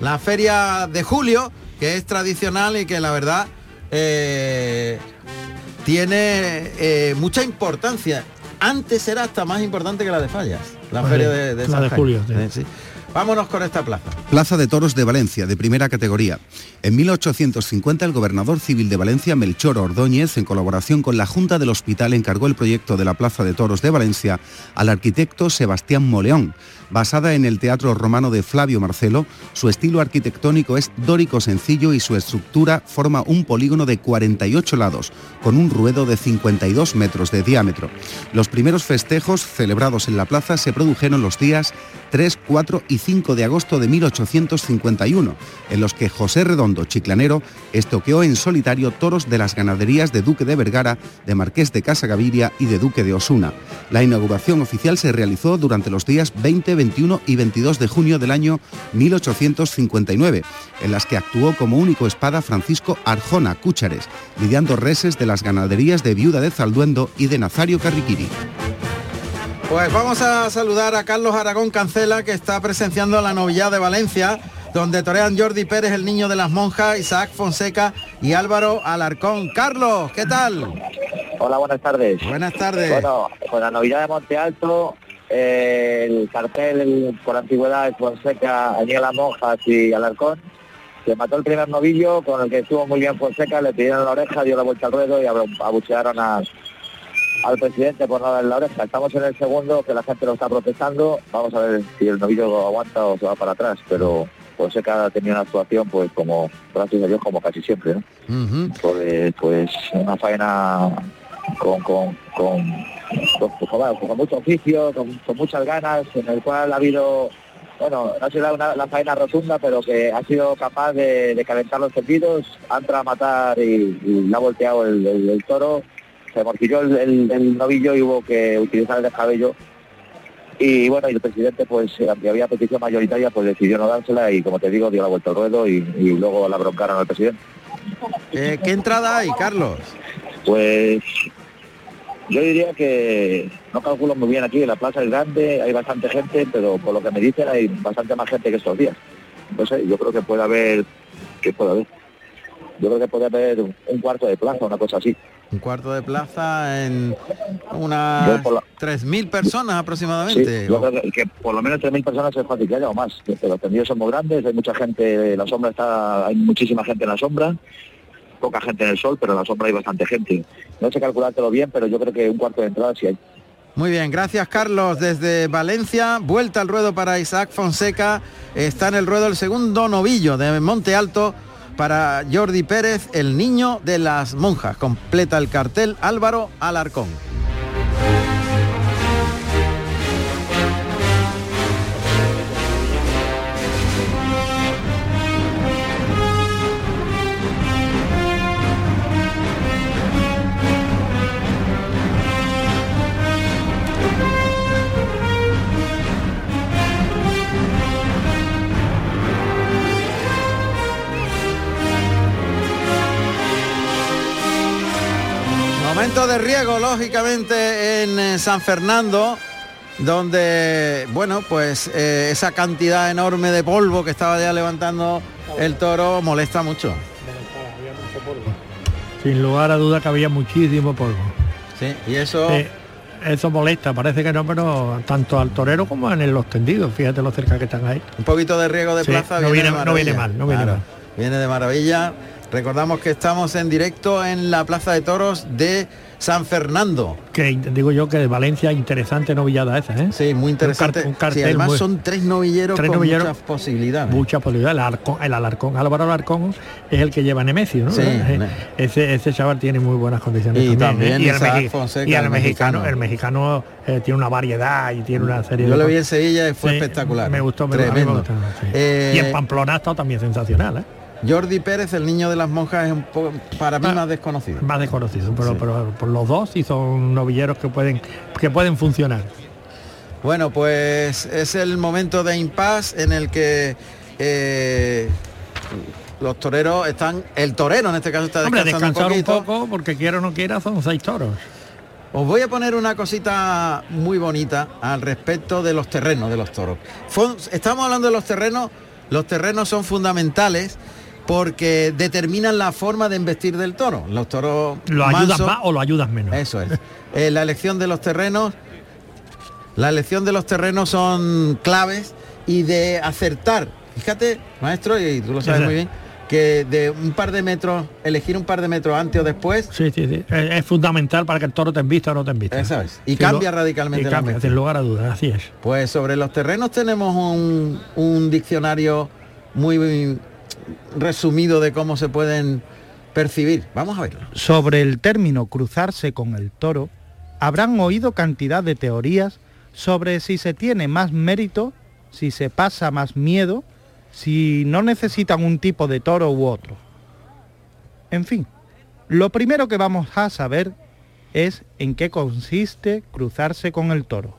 La feria de julio, que es tradicional y que la verdad eh, tiene eh, mucha importancia. Antes era hasta más importante que la de Fallas. La feria de- de, de la San de Jaime. julio, sí. Eh, sí. Vámonos con esta plaza. Plaza de Toros de Valencia, de primera categoría. En 1850 el gobernador civil de Valencia, Melchor Ordóñez, en colaboración con la Junta del Hospital, encargó el proyecto de la Plaza de Toros de Valencia al arquitecto Sebastián Moleón. Basada en el teatro romano de Flavio Marcelo, su estilo arquitectónico es dórico sencillo y su estructura forma un polígono de 48 lados, con un ruedo de 52 metros de diámetro. Los primeros festejos celebrados en la plaza se produjeron los días 3, 4 y 5 de agosto de 1851, en los que José Redondo Chiclanero estoqueó en solitario toros de las ganaderías de Duque de Vergara, de Marqués de Casa Gaviria y de Duque de Osuna. La inauguración oficial se realizó durante los días 20, 21 y 22 de junio del año 1859, en las que actuó como único espada Francisco Arjona Cúchares, lidiando reses de las ganaderías de Viuda de Zalduendo y de Nazario Carriquiri. Pues vamos a saludar a Carlos Aragón Cancela, que está presenciando la novillada de Valencia, donde torean Jordi Pérez, el niño de las monjas, Isaac Fonseca y Álvaro Alarcón. Carlos, ¿qué tal? Hola, buenas tardes. Buenas tardes. Bueno, con la novedad de Monte Alto, eh, el cartel el- por antigüedad es Fonseca, Añela Monjas y Alarcón. Se mató el primer novillo, con el que estuvo muy bien Fonseca, le pidieron la oreja, dio la vuelta al ruedo y abu- abuchearon a- al presidente por no darle la oreja. Estamos en el segundo, que la gente lo está protestando. Vamos a ver si el novillo aguanta o se va para atrás, pero Fonseca ha tenido una actuación, pues como, gracias a Dios, como casi siempre, ¿no? pues, pues una faena con, con, con, con- mucho oficio, con, muchas ganas, en el cual ha habido, bueno, no ha sido una, la faena rotunda, pero que ha sido capaz de, de calentar los sentidos, ha entrado a matar y, y le ha volteado el, el- el toro, se morquilló el, el- el novillo y hubo que utilizar el descabello. Y bueno, y el presidente, pues, aunque había petición mayoritaria, pues decidió no dársela y, como te digo, dio la vuelta al ruedo y, y luego la broncaron al presidente. Eh, ¿Qué entrada hay, Carlos? Pues yo diría que no calculo muy bien aquí, la plaza es grande, hay bastante gente, pero por lo que me dicen hay bastante más gente que estos días. No sé, yo creo que puede haber, que puede haber? Yo creo que puede haber un cuarto de plaza, una cosa así. Un cuarto de plaza en unas la- 3.000 personas Sí, aproximadamente. yo creo que, que por lo menos 3.000 personas es fácil que haya o más, que que los tendidos son muy grandes, hay mucha gente, la sombra está, hay muchísima gente en la sombra, poca gente en el sol, pero en la sombra hay bastante gente. No sé calculártelo bien, pero yo creo que un cuarto de entrada sí hay. Muy bien, gracias Carlos. Desde Valencia, vuelta al ruedo para Isaac Fonseca. Está en el ruedo el segundo novillo de Monte Alto para Jordi Pérez, el niño de las monjas. Completa el cartel Álvaro Alarcón. De riego, lógicamente, en eh, San Fernando, donde, bueno, pues eh, esa cantidad enorme de polvo que estaba ya levantando el toro molesta mucho. Sin lugar a duda que había muchísimo polvo. Sí, y eso... Eh, eso molesta, parece que no, pero tanto al torero como en los tendidos, fíjate lo cerca que están ahí. Un poquito de riego de Sí, plaza no viene, viene- de no viene mal, no viene Claro, mal. Viene de maravilla. Recordamos que estamos en directo en la Plaza de Toros de San Fernando. Que digo yo que de Valencia interesante novillada esa, ¿eh? Sí, muy interesante. Un, car- un Sí, cartel además muy- son tres novilleros tres con novilleros, muchas posibilidades. Muchas posibilidades. El, Alarcón- el Alarcón, Álvaro Alarcón es el que lleva Nemesio, ¿no? Sí, Ese, ese chaval tiene muy buenas condiciones Y también. ¿eh? Y el, Isaac mexi- Fonseca, y el el mexicano, el mexicano eh, tiene una variedad y tiene una serie Yo de lo vi en. Sevilla y fue Sí, espectacular. Me gustó, me, a mí me Tremendo. gustó, sí. Eh, Y en Pamplona ha estado también sensacional, ¿eh? Jordi Pérez, el niño de las monjas, es un poco para mí Ah, más desconocido. Más desconocido, pero, Sí. pero por los dos sí son novilleros que pueden que pueden funcionar. Bueno, pues es el momento de impasse en el que eh, los toreros están, el torero en este caso está Hombre, descansando descansar un, poco, porque quiera o no quiera, son seis toros. Os voy a poner una cosita muy bonita al respecto de los terrenos de los toros. Estamos hablando de los terrenos, los terrenos son fundamentales porque determinan la forma de embestir del toro. Los toros ¿Lo ayudas más o lo ayudas menos? Eso es. Eh, la elección de los terrenos la elección de los terrenos son claves y de acertar. Fíjate, maestro, y tú lo sabes muy bien, que de un par de metros, elegir un par de metros antes o después, Sí, sí, sí. Es, es fundamental para que el toro te invista o no te invista. Eso es. Y cambia lo- radicalmente Y cambia, sin lugar a dudas, así es. Pues sobre los terrenos tenemos un, un diccionario muy resumido de cómo se pueden percibir. Vamos a verlo. Sobre el término cruzarse con el toro, habrán oído cantidad de teorías sobre si se tiene más mérito, si se pasa más miedo, si no necesitan un tipo de toro u otro. En fin, lo primero que vamos a saber es en qué consiste cruzarse con el toro.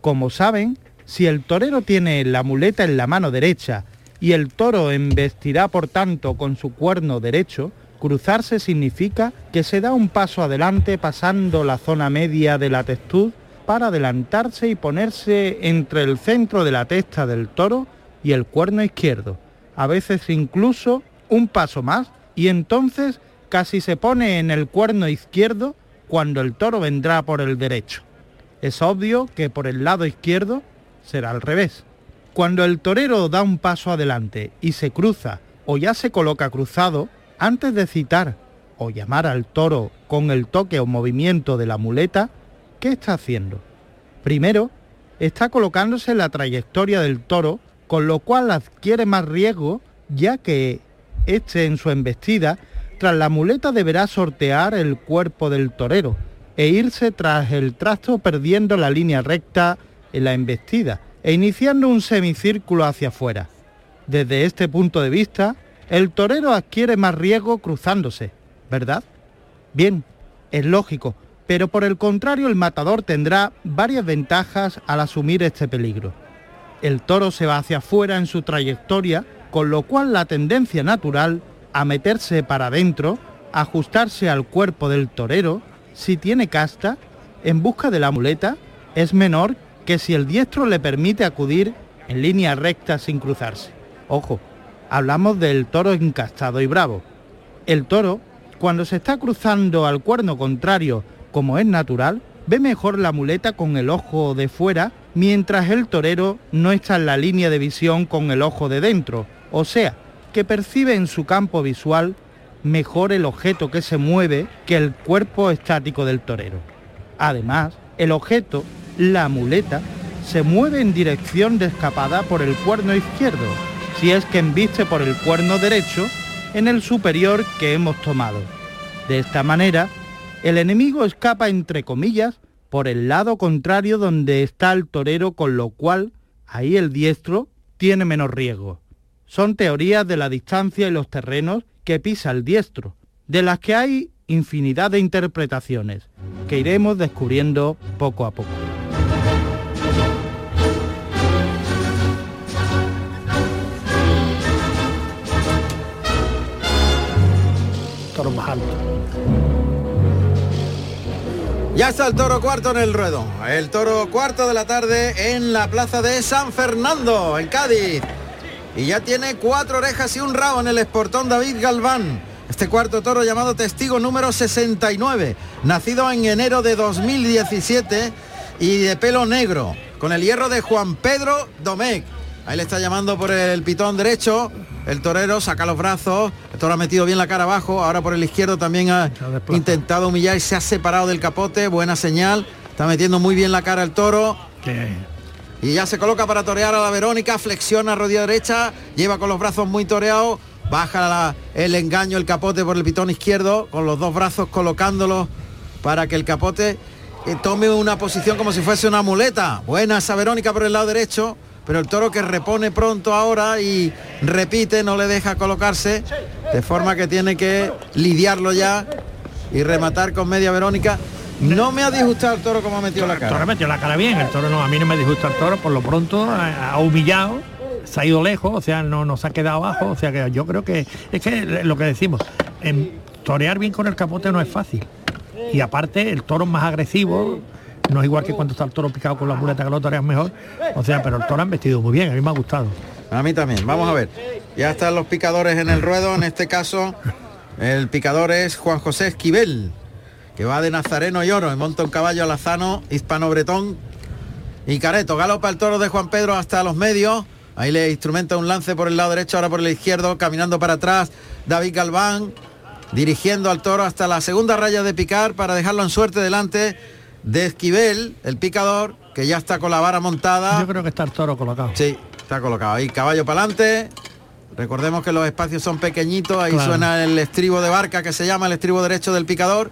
Como saben, si el torero tiene la muleta en la mano derecha y el toro embestirá por tanto con su cuerno derecho, cruzarse significa que se da un paso adelante pasando la zona media de la testud para adelantarse y ponerse entre el centro de la testa del toro y el cuerno izquierdo, a veces incluso un paso más y entonces casi se pone en el cuerno izquierdo cuando el toro vendrá por el derecho. Es obvio que por el lado izquierdo será al revés. Cuando el torero da un paso adelante y se cruza o ya se coloca cruzado, antes de citar o llamar al toro con el toque o movimiento de la muleta, ¿qué está haciendo? Primero, está colocándose en la trayectoria del toro, con lo cual adquiere más riesgo, ya que este en su embestida, tras la muleta deberá sortear el cuerpo del torero e irse tras el trasto perdiendo la línea recta en la embestida e iniciando un semicírculo hacia afuera. Desde este punto de vista, el torero adquiere más riesgo cruzándose, ¿verdad? Bien, es lógico, pero por el contrario el matador tendrá varias ventajas al asumir este peligro. El toro se va hacia afuera en su trayectoria, con lo cual la tendencia natural a meterse para adentro, ajustarse al cuerpo del torero, si tiene casta, en busca de la muleta, es menor que si el diestro le permite acudir en línea recta sin cruzarse. Ojo, hablamos del toro encastado y bravo. El toro, cuando se está cruzando al cuerno contrario, como es natural, ve mejor la muleta con el ojo de fuera, mientras el torero no está en la línea de visión con el ojo de dentro, o sea, que percibe en su campo visual mejor el objeto que se mueve que el cuerpo estático del torero. Además, el objeto, la muleta, se mueve en dirección de escapada por el cuerno izquierdo, si es que embiste por el cuerno derecho en el superior que hemos tomado. De esta manera, el enemigo escapa entre comillas por el lado contrario donde está el torero, con lo cual ahí el diestro tiene menos riesgo. Son teorías de la distancia y los terrenos que pisa el diestro, de las que hay infinidad de interpretaciones, que iremos descubriendo poco a poco. Toro más alto. Ya está el toro cuarto en el ruedo. El toro cuarto de la tarde en la plaza de San Fernando, en Cádiz. Y ya tiene cuatro orejas y un rabo en el esportón David Galván. Este cuarto toro llamado testigo número 69, nacido en enero de 2017 y de pelo negro, con el hierro de Juan Pedro Domecq. Ahí le está llamando por el pitón derecho. El torero saca los brazos. El toro ha metido bien la cara abajo. Ahora por el izquierdo también ha intentado humillar y se ha separado del capote. Buena señal. Está metiendo muy bien la cara el toro. Y ya se coloca para torear a la Verónica. Flexiona rodilla derecha. Lleva con los brazos muy toreados. Baja la- el engaño, el capote por el pitón izquierdo. Con los dos brazos colocándolos para que el capote tome una posición como si fuese una muleta. Buena esa Verónica por el lado derecho. Pero el toro que repone pronto ahora y repite, no le deja colocarse. De forma que tiene que lidiarlo ya y rematar con media Verónica. No me ha disgustado el toro como ha metido la El toro cara. metió la cara bien, el toro no, a mí no me disgusta el toro, por lo pronto ha, ha humillado, se ha ido lejos, o sea, no nos ha quedado abajo, o sea que yo creo que es que lo que decimos, en torear bien con el capote no es fácil. Y aparte el toro más agresivo, no es igual que cuando está el toro picado con la muleta que lo toreas mejor. O sea, pero el toro han vestido muy bien, a mí me ha gustado. A mí también. Vamos a ver. Ya están los picadores en el ruedo. En este caso, el picador es Juan José Esquivel, que va de Nazareno y Oro y monta un caballo alazano hispano-bretón Y Careto, galopa el toro de Juan Pedro hasta los medios. Ahí le instrumenta un lance por el lado derecho, ahora por el izquierdo, caminando para atrás. David Galván, dirigiendo al toro hasta la segunda raya de picar para dejarlo en suerte delante de Esquivel, el picador, que ya está con la vara montada. Yo creo que está el toro colocado. Sí, está colocado. Ahí caballo para adelante. Recordemos que los espacios son pequeñitos. Ahí Claro. suena el estribo de barca que se llama el estribo derecho del picador.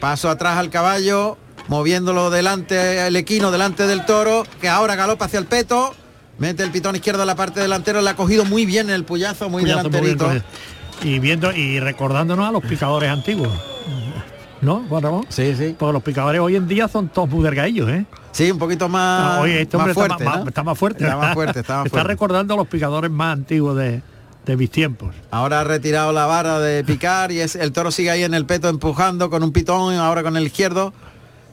Paso atrás al caballo, moviéndolo delante, el equino delante del toro, que ahora galopa hacia el peto. Mete el pitón izquierdo a la parte delantera, le ha cogido muy bien el puyazo, muy Puyazo delanterito. Y viendo y recordándonos a los picadores antiguos. ¿No, Juan Ramón? Sí, sí. Porque los picadores hoy en día son todos muy delgadillos, ¿eh? Sí, un poquito más, Ah, oye, este más hombre fuerte. está, más, ¿no? está más fuerte. Está más fuerte, está más Está fuerte. recordando a los picadores más antiguos de, de mis tiempos. Ahora ha retirado la vara de picar y es, el toro sigue ahí en el peto empujando con un pitón, ahora con el izquierdo.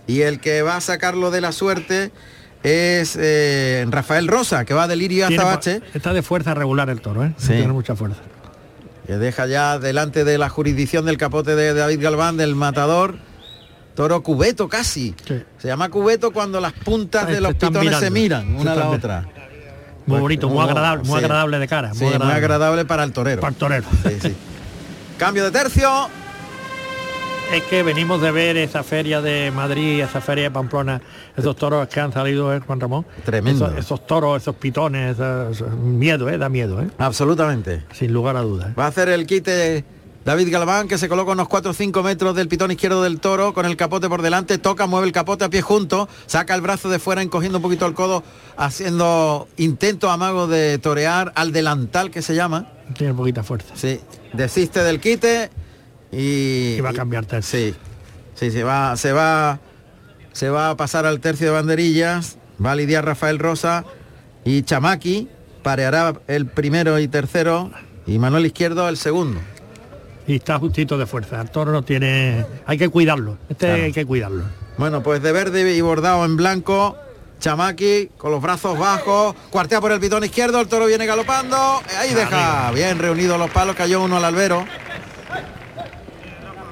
Y el que va a sacarlo de la suerte es eh, Rafael Rosa, que va de lirio Tiene- azabache, Está de fuerza regular el toro, ¿eh? Sí. Tiene mucha fuerza. Que deja ya delante de la jurisdicción del capote de David Galván, del matador. Toro cubeto casi. Sí. Se llama cubeto cuando las puntas de los pitones se miran Se una a la otra. Muy Pues, bonito, muy muy agradable, muy sí. agradable de cara. Sí, muy agradable para el torero. Para el torero. Cambio de tercio. Es que venimos de ver esa feria de Madrid, esa feria de Pamplona, esos toros que han salido, ¿eh, Juan Ramón? Tremendo. Esos, esos toros, esos pitones, esos- miedo, ¿eh? Da miedo, ¿eh? Absolutamente. Sin lugar a dudas. ¿eh? Va a hacer el quite David Galván, que se coloca unos 4 o 5 metros del pitón izquierdo del toro, con el capote por delante, toca, mueve el capote a pie junto, saca el brazo de fuera, encogiendo un poquito el codo, haciendo intento amago de torear al delantal que se llama. Tiene poquita fuerza. Sí, desiste del quite y... Y va a cambiar tercio. Sí, sí, se va, se va, se va a pasar al tercio de banderillas, va a lidiar Rafael Rosa y Chamaki, pareará el primero y tercero y Manuel Izquierdo el segundo. Y está justito de fuerza. El toro no tiene. Hay que cuidarlo. Este Claro. hay que cuidarlo. Bueno, pues de verde y bordado en blanco, Chamaki con los brazos bajos, cuartea por el pitón izquierdo, el toro viene galopando, ahí deja, bien reunidos los palos, cayó uno al albero.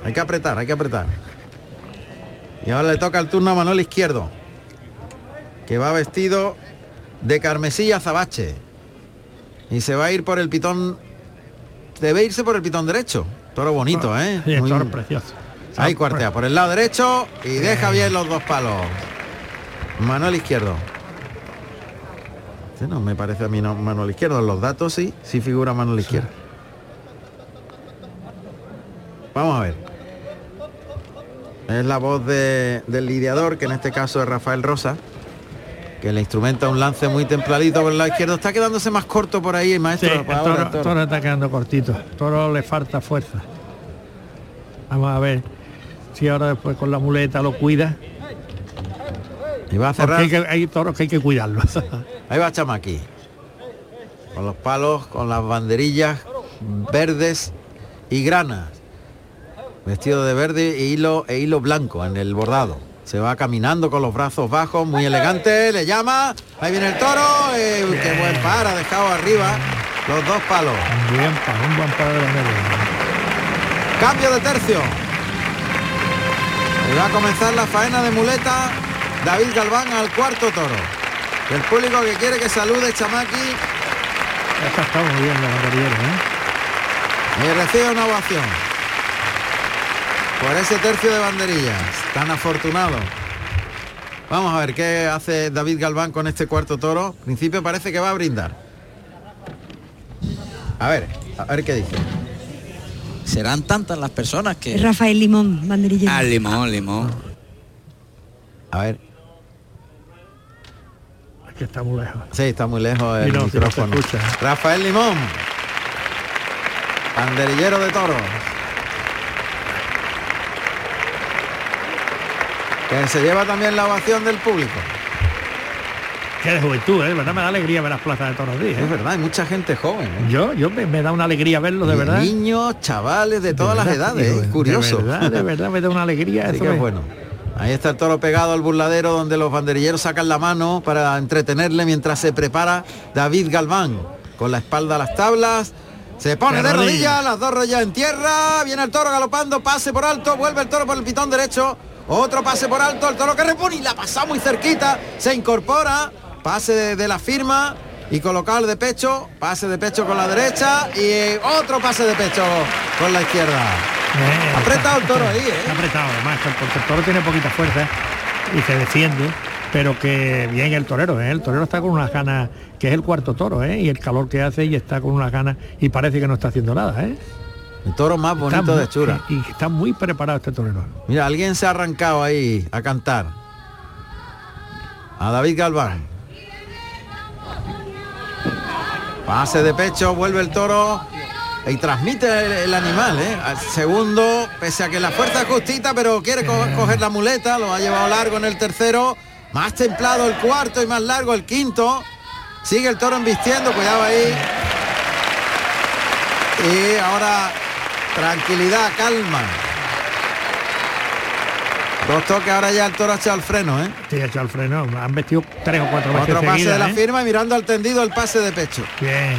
Hay que apretar, hay que apretar. Y ahora le toca el turno a Manuel Izquierdo, que va vestido de carmesí y azabache. Y se va a ir por el pitón, debe irse por el pitón derecho. Toro bonito, ¿eh? Sí, el Muy- toro precioso. Ahí cuartea por el lado derecho y deja bien los dos palos. Manuel izquierdo. Este no me parece a mí no, Manuel izquierdo. Los datos sí, sí figura Manuel izquierdo. Vamos a ver. Es la voz de- del lidiador, que en este caso es Rafael Rosa, que le instrumenta un lance muy templadito por el lado izquierdo. Está quedándose más corto por ahí, Sí, maestro. el por ahora, toro, el toro. toro está quedando cortito. El toro le falta fuerza. Vamos a ver si ahora después con la muleta lo cuida. Y va a cerrar. hay, que- hay toros que hay que cuidarlos. Ahí va Chamaki. Con los palos, con las banderillas verdes y granas. Vestido de verde e hilo, e hilo blanco en el bordado. Se va caminando con los brazos bajos, muy elegante, le llama, ahí viene el toro, eh, qué buen par, ha dejado arriba los dos palos. Bien, pa- un buen paro de media. Cambio de tercio. Y va a comenzar la faena de muleta David Galván al cuarto toro. El público que quiere que salude Chamaki Esta está muy bien la banderillera, ¿eh? Y recibe una ovación. Por ese tercio de banderillas, tan afortunado. Vamos a ver qué hace David Galván con este cuarto toro. En principio parece que va a brindar. A ver, a ver qué dice. Serán tantas las personas que... Rafael Limón, banderillero. Ah, limón, limón. A ver, Es que está muy lejos. sí, está muy lejos el si no micrófono. escucha. Rafael Limón, banderillero de toros. Que se lleva también la ovación del público. Qué de juventud, ¿eh? Verdad me da alegría ver las plazas de toros los días. Es ¿eh? verdad, hay mucha gente joven. ¿eh? Yo, yo me, me da una alegría verlo, de Y verdad. Niños, chavales de todas las verdad, edades, es curioso. De verdad, de verdad me da una alegría. Así eso que me- bueno. Ahí está el toro pegado al burladero donde los banderilleros sacan la mano para entretenerle mientras se prepara David Galván. Con la espalda a las tablas. Se pone De rodillas, las dos rodillas en tierra. Viene el toro galopando, pase por alto, vuelve el toro por el pitón derecho. Otro pase por alto, el toro que repone y la pasa muy cerquita. Se incorpora, pase de, de la firma y colocar de pecho, pase de pecho con la derecha y otro pase de pecho con la izquierda. Ha apretado el toro ahí, ¿eh? Está apretado, además, porque el toro tiene poquita fuerza y se defiende, pero que bien el torero, ¿eh? El torero está con unas ganas, que es el cuarto toro, ¿eh? Y el calor que hace y está con unas ganas y parece que no está haciendo nada, ¿eh? El toro más bonito Está de Chura. Y está muy preparado este torero. Mira, alguien se ha arrancado ahí a cantar. A David Galván. Pase de pecho, vuelve el toro y transmite el, el animal, ¿eh? Al segundo, pese a que la fuerza es justita, pero quiere co- coger la muleta, lo ha llevado largo en el tercero, más templado el cuarto y más largo el quinto. Sigue el toro embistiendo, cuidado ahí. Y ahora tranquilidad, calma. Dos toques, ahora ya el toro ha echado el freno, ¿eh? Sí, ha echado el freno. Han vestido tres o cuatro veces Otro pase seguidas, de la ¿eh? firma y mirando al tendido el pase de pecho. Bien.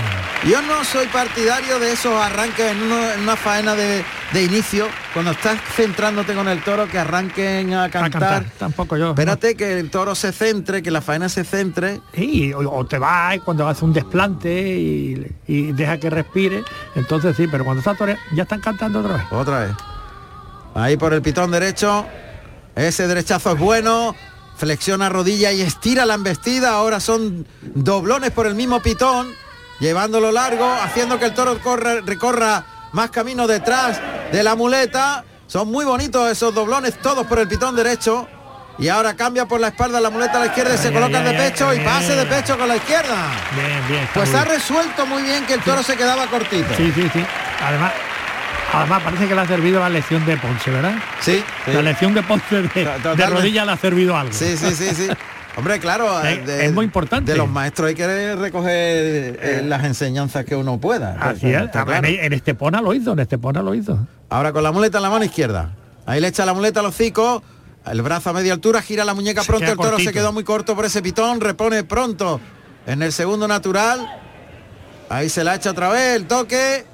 Yo no soy partidario de esos arranques en, uno- en una faena de, de inicio, cuando estás centrándote con el toro, que arranquen a cantar. cantar, tampoco yo. Espérate que el toro se centre, que la faena se centre. Sí, o, o te vas cuando hace un desplante y, y deja que respire. Entonces sí, pero cuando está toreando, ya están cantando otra vez. Otra vez. Ahí por el pitón derecho. Ese derechazo es bueno. Flexiona rodilla y estira la embestida. Ahora son doblones por el mismo pitón. Llevándolo largo, haciendo que el toro corra- recorra más camino detrás de la muleta. Son muy bonitos esos doblones, todos por el pitón derecho. Y ahora cambia por la espalda la muleta a la izquierda y se ay, de pecho y pase de pecho con la izquierda. Bien, bien. está Pues muy ha bien. resuelto muy bien que el toro se quedaba cortito. Sí, sí, sí. Además, además parece que le ha servido la lección de Ponce, ¿verdad? Sí. sí. La lección de Ponce de, de rodilla le ha servido algo. Sí, sí, sí, sí. Hombre, claro, Es- de- es muy importante. De los maestros hay que recoger eh, las enseñanzas que uno pueda. Así es. Claro. En, Estepona lo hizo, en Estepona lo hizo. Ahora con la muleta en la mano izquierda. Ahí le echa la muleta a los hocico. El brazo a media altura, gira la muñeca Se pronto. El toro se quedó muy corto por ese pitón. Repone pronto en el segundo natural. Ahí se la echa otra vez el toque.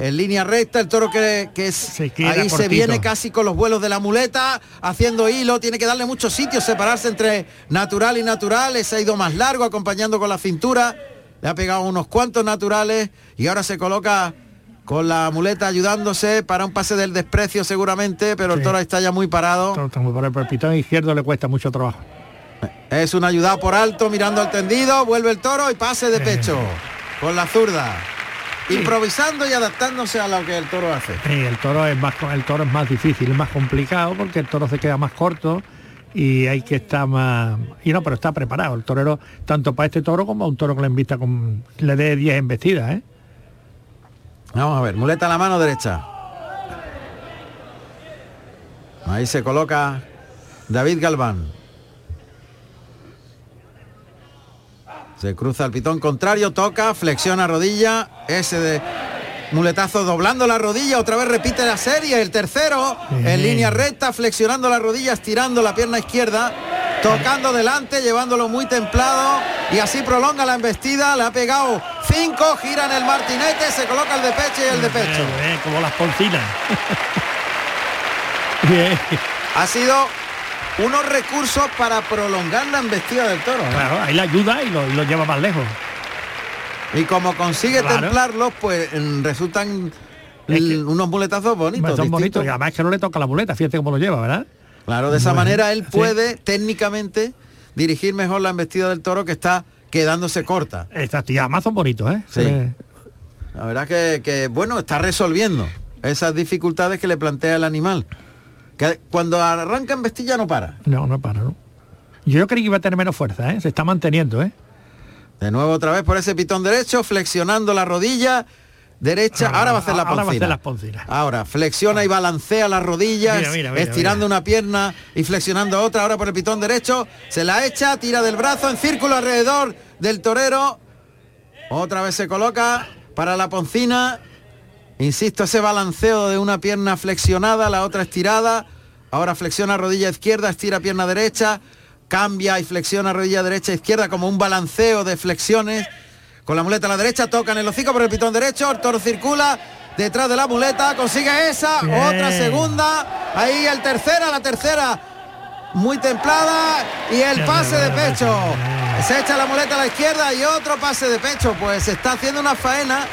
En línea recta, el toro que, que es, ahí se viene casi con los vuelos de la muleta, haciendo hilo, tiene que darle muchos sitios, separarse entre natural y natural, se ha ido más largo, acompañando con la cintura, le ha pegado unos cuantos naturales y ahora se coloca con la muleta ayudándose para un pase del desprecio seguramente, pero el toro está ya muy parado. Todo está muy por el, el pitón izquierdo le cuesta mucho trabajo. Es un ayudado por alto, mirando al tendido, vuelve el toro y pase de pecho con la zurda. Improvisando y adaptándose a lo que el toro hace. Sí, el toro es más el toro es más difícil, es más complicado porque el toro se queda más corto y hay que estar más y no, pero está preparado el torero tanto para este toro como a un toro que le invita con le dé 10 embestidas, ¿eh? Vamos a ver, muleta a la mano derecha. Ahí se coloca David Galván. Se cruza el pitón contrario, toca, flexiona rodilla, ese de muletazo doblando la rodilla, otra vez repite la serie, el tercero en línea recta, flexionando la rodilla, estirando la pierna izquierda, tocando delante, llevándolo muy templado y así prolonga la embestida, le ha pegado cinco, gira en el martinete, se coloca el de pecho y el de pecho. Como las poncinas. Bien. Ha sido unos recursos para prolongar la embestida del toro. ¿eh? Claro, ahí la ayuda y lo, y lo lleva más lejos. Y como consigue Claro. templarlos, pues mm, resultan l- unos muletazos bonitos. Son bonitos y además es que no le toca la muleta, fíjate cómo lo lleva, ¿verdad? Claro, de esa Bueno, manera él sí. puede técnicamente dirigir mejor la embestida del toro que está quedándose corta. Estas tías más son bonitos, ¿eh? Sí. Eh, La verdad que, que, bueno, está resolviendo esas dificultades que le plantea el animal. Que cuando arranca embestilla no para. No, no para, ¿no? Yo creí que iba a tener menos fuerza, ¿eh? Se está manteniendo, ¿eh? De nuevo otra vez por ese pitón derecho, flexionando la rodilla derecha. Ahora, va a hacer la ahora va a poncina. hacer las poncinas. Ahora flexiona y balancea las rodillas, Mira, mira, mira, estirando una pierna y flexionando otra. Ahora por el pitón derecho, se la echa, tira del brazo en círculo alrededor del torero. Otra vez se coloca para la poncina. Insisto, ese balanceo de una pierna flexionada, la otra estirada. Ahora flexiona rodilla izquierda, estira pierna derecha, cambia y flexiona rodilla derecha izquierda como un balanceo de flexiones. Con la muleta a la derecha, toca en el hocico por el pitón derecho, el toro circula detrás de la muleta, consigue esa, Bien. otra segunda, ahí el tercera, la tercera muy templada y el pase de pecho. Se echa la muleta a la izquierda y otro pase de pecho. Pues se está haciendo una faena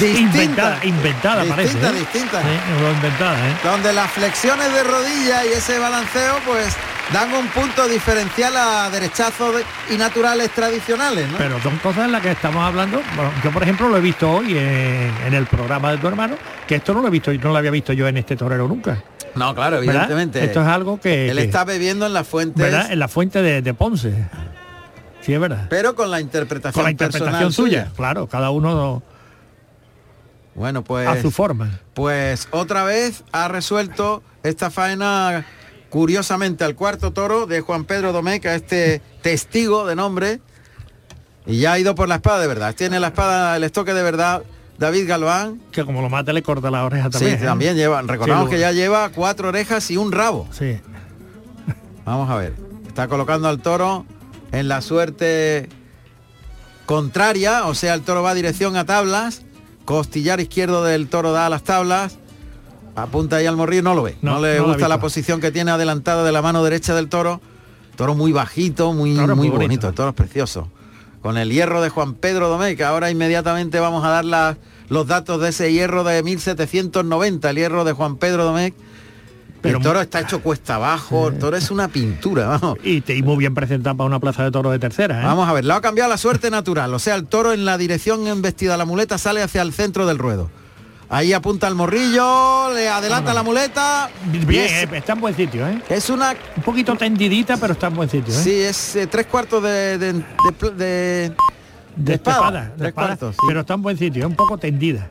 distinta. Inventada, inventada parece. Distinta, ¿eh? distinta. Sí, lo inventada, ¿eh? Donde las flexiones de rodilla y ese balanceo pues dan un punto diferencial a derechazos de- y naturales tradicionales, ¿no? Pero son cosas en las que estamos hablando. Bueno, yo, por ejemplo, lo he visto hoy en, en el programa de tu hermano, que esto no lo he visto, no lo había visto yo en este torero nunca. No, claro, ¿Verdad? evidentemente. Esto es algo que, Él que- está bebiendo en las fuentes, ¿verdad? En la fuente de, de Ponce. Sí, es verdad. pero con la interpretación, Con la interpretación personal suya, claro, cada uno Bueno, pues a su forma. Pues otra vez ha resuelto esta faena curiosamente al cuarto toro de Juan Pedro Domecq, a este testigo de nombre. Y ya ha ido por la espada de verdad. Tiene la espada, el estoque de verdad, David Galván. Que como lo mate le corta la oreja también. sí, ¿eh? también lleva. Recordamos Sí, que ya lleva cuatro orejas y un rabo. Sí. Vamos a ver. Está colocando al toro en la suerte contraria, o sea, el toro va dirección a tablas, costillar izquierdo del toro da a las tablas, apunta ahí al morrillo, no lo ve, no, No, le no gusta la posición que tiene adelantada de la mano derecha del toro, toro muy bajito, muy, Toro muy muy bonito. bonito. el toro es precioso. Con el hierro de Juan Pedro que ahora inmediatamente vamos a dar las- los datos de ese hierro de 1790, el hierro de Juan Pedro Domecq. Pero el toro está hecho cuesta abajo, el toro es una pintura, vamos. Y, te, y muy bien presentado para una plaza de toro de tercera. ¿eh? Vamos a ver, le ha cambiado la suerte natural, o sea, el toro en la dirección embestida, la muleta sale hacia el centro del ruedo. Ahí apunta el morrillo, le adelanta la muleta. Bien, es, eh, está en buen sitio, ¿eh? es una, Un poquito tendidita, pero está en buen sitio, ¿eh? sí, es eh, tres cuartos de, de, de de- de espada, espada, de tres espada, cuartos, sí. pero está en buen sitio, es un poco tendida.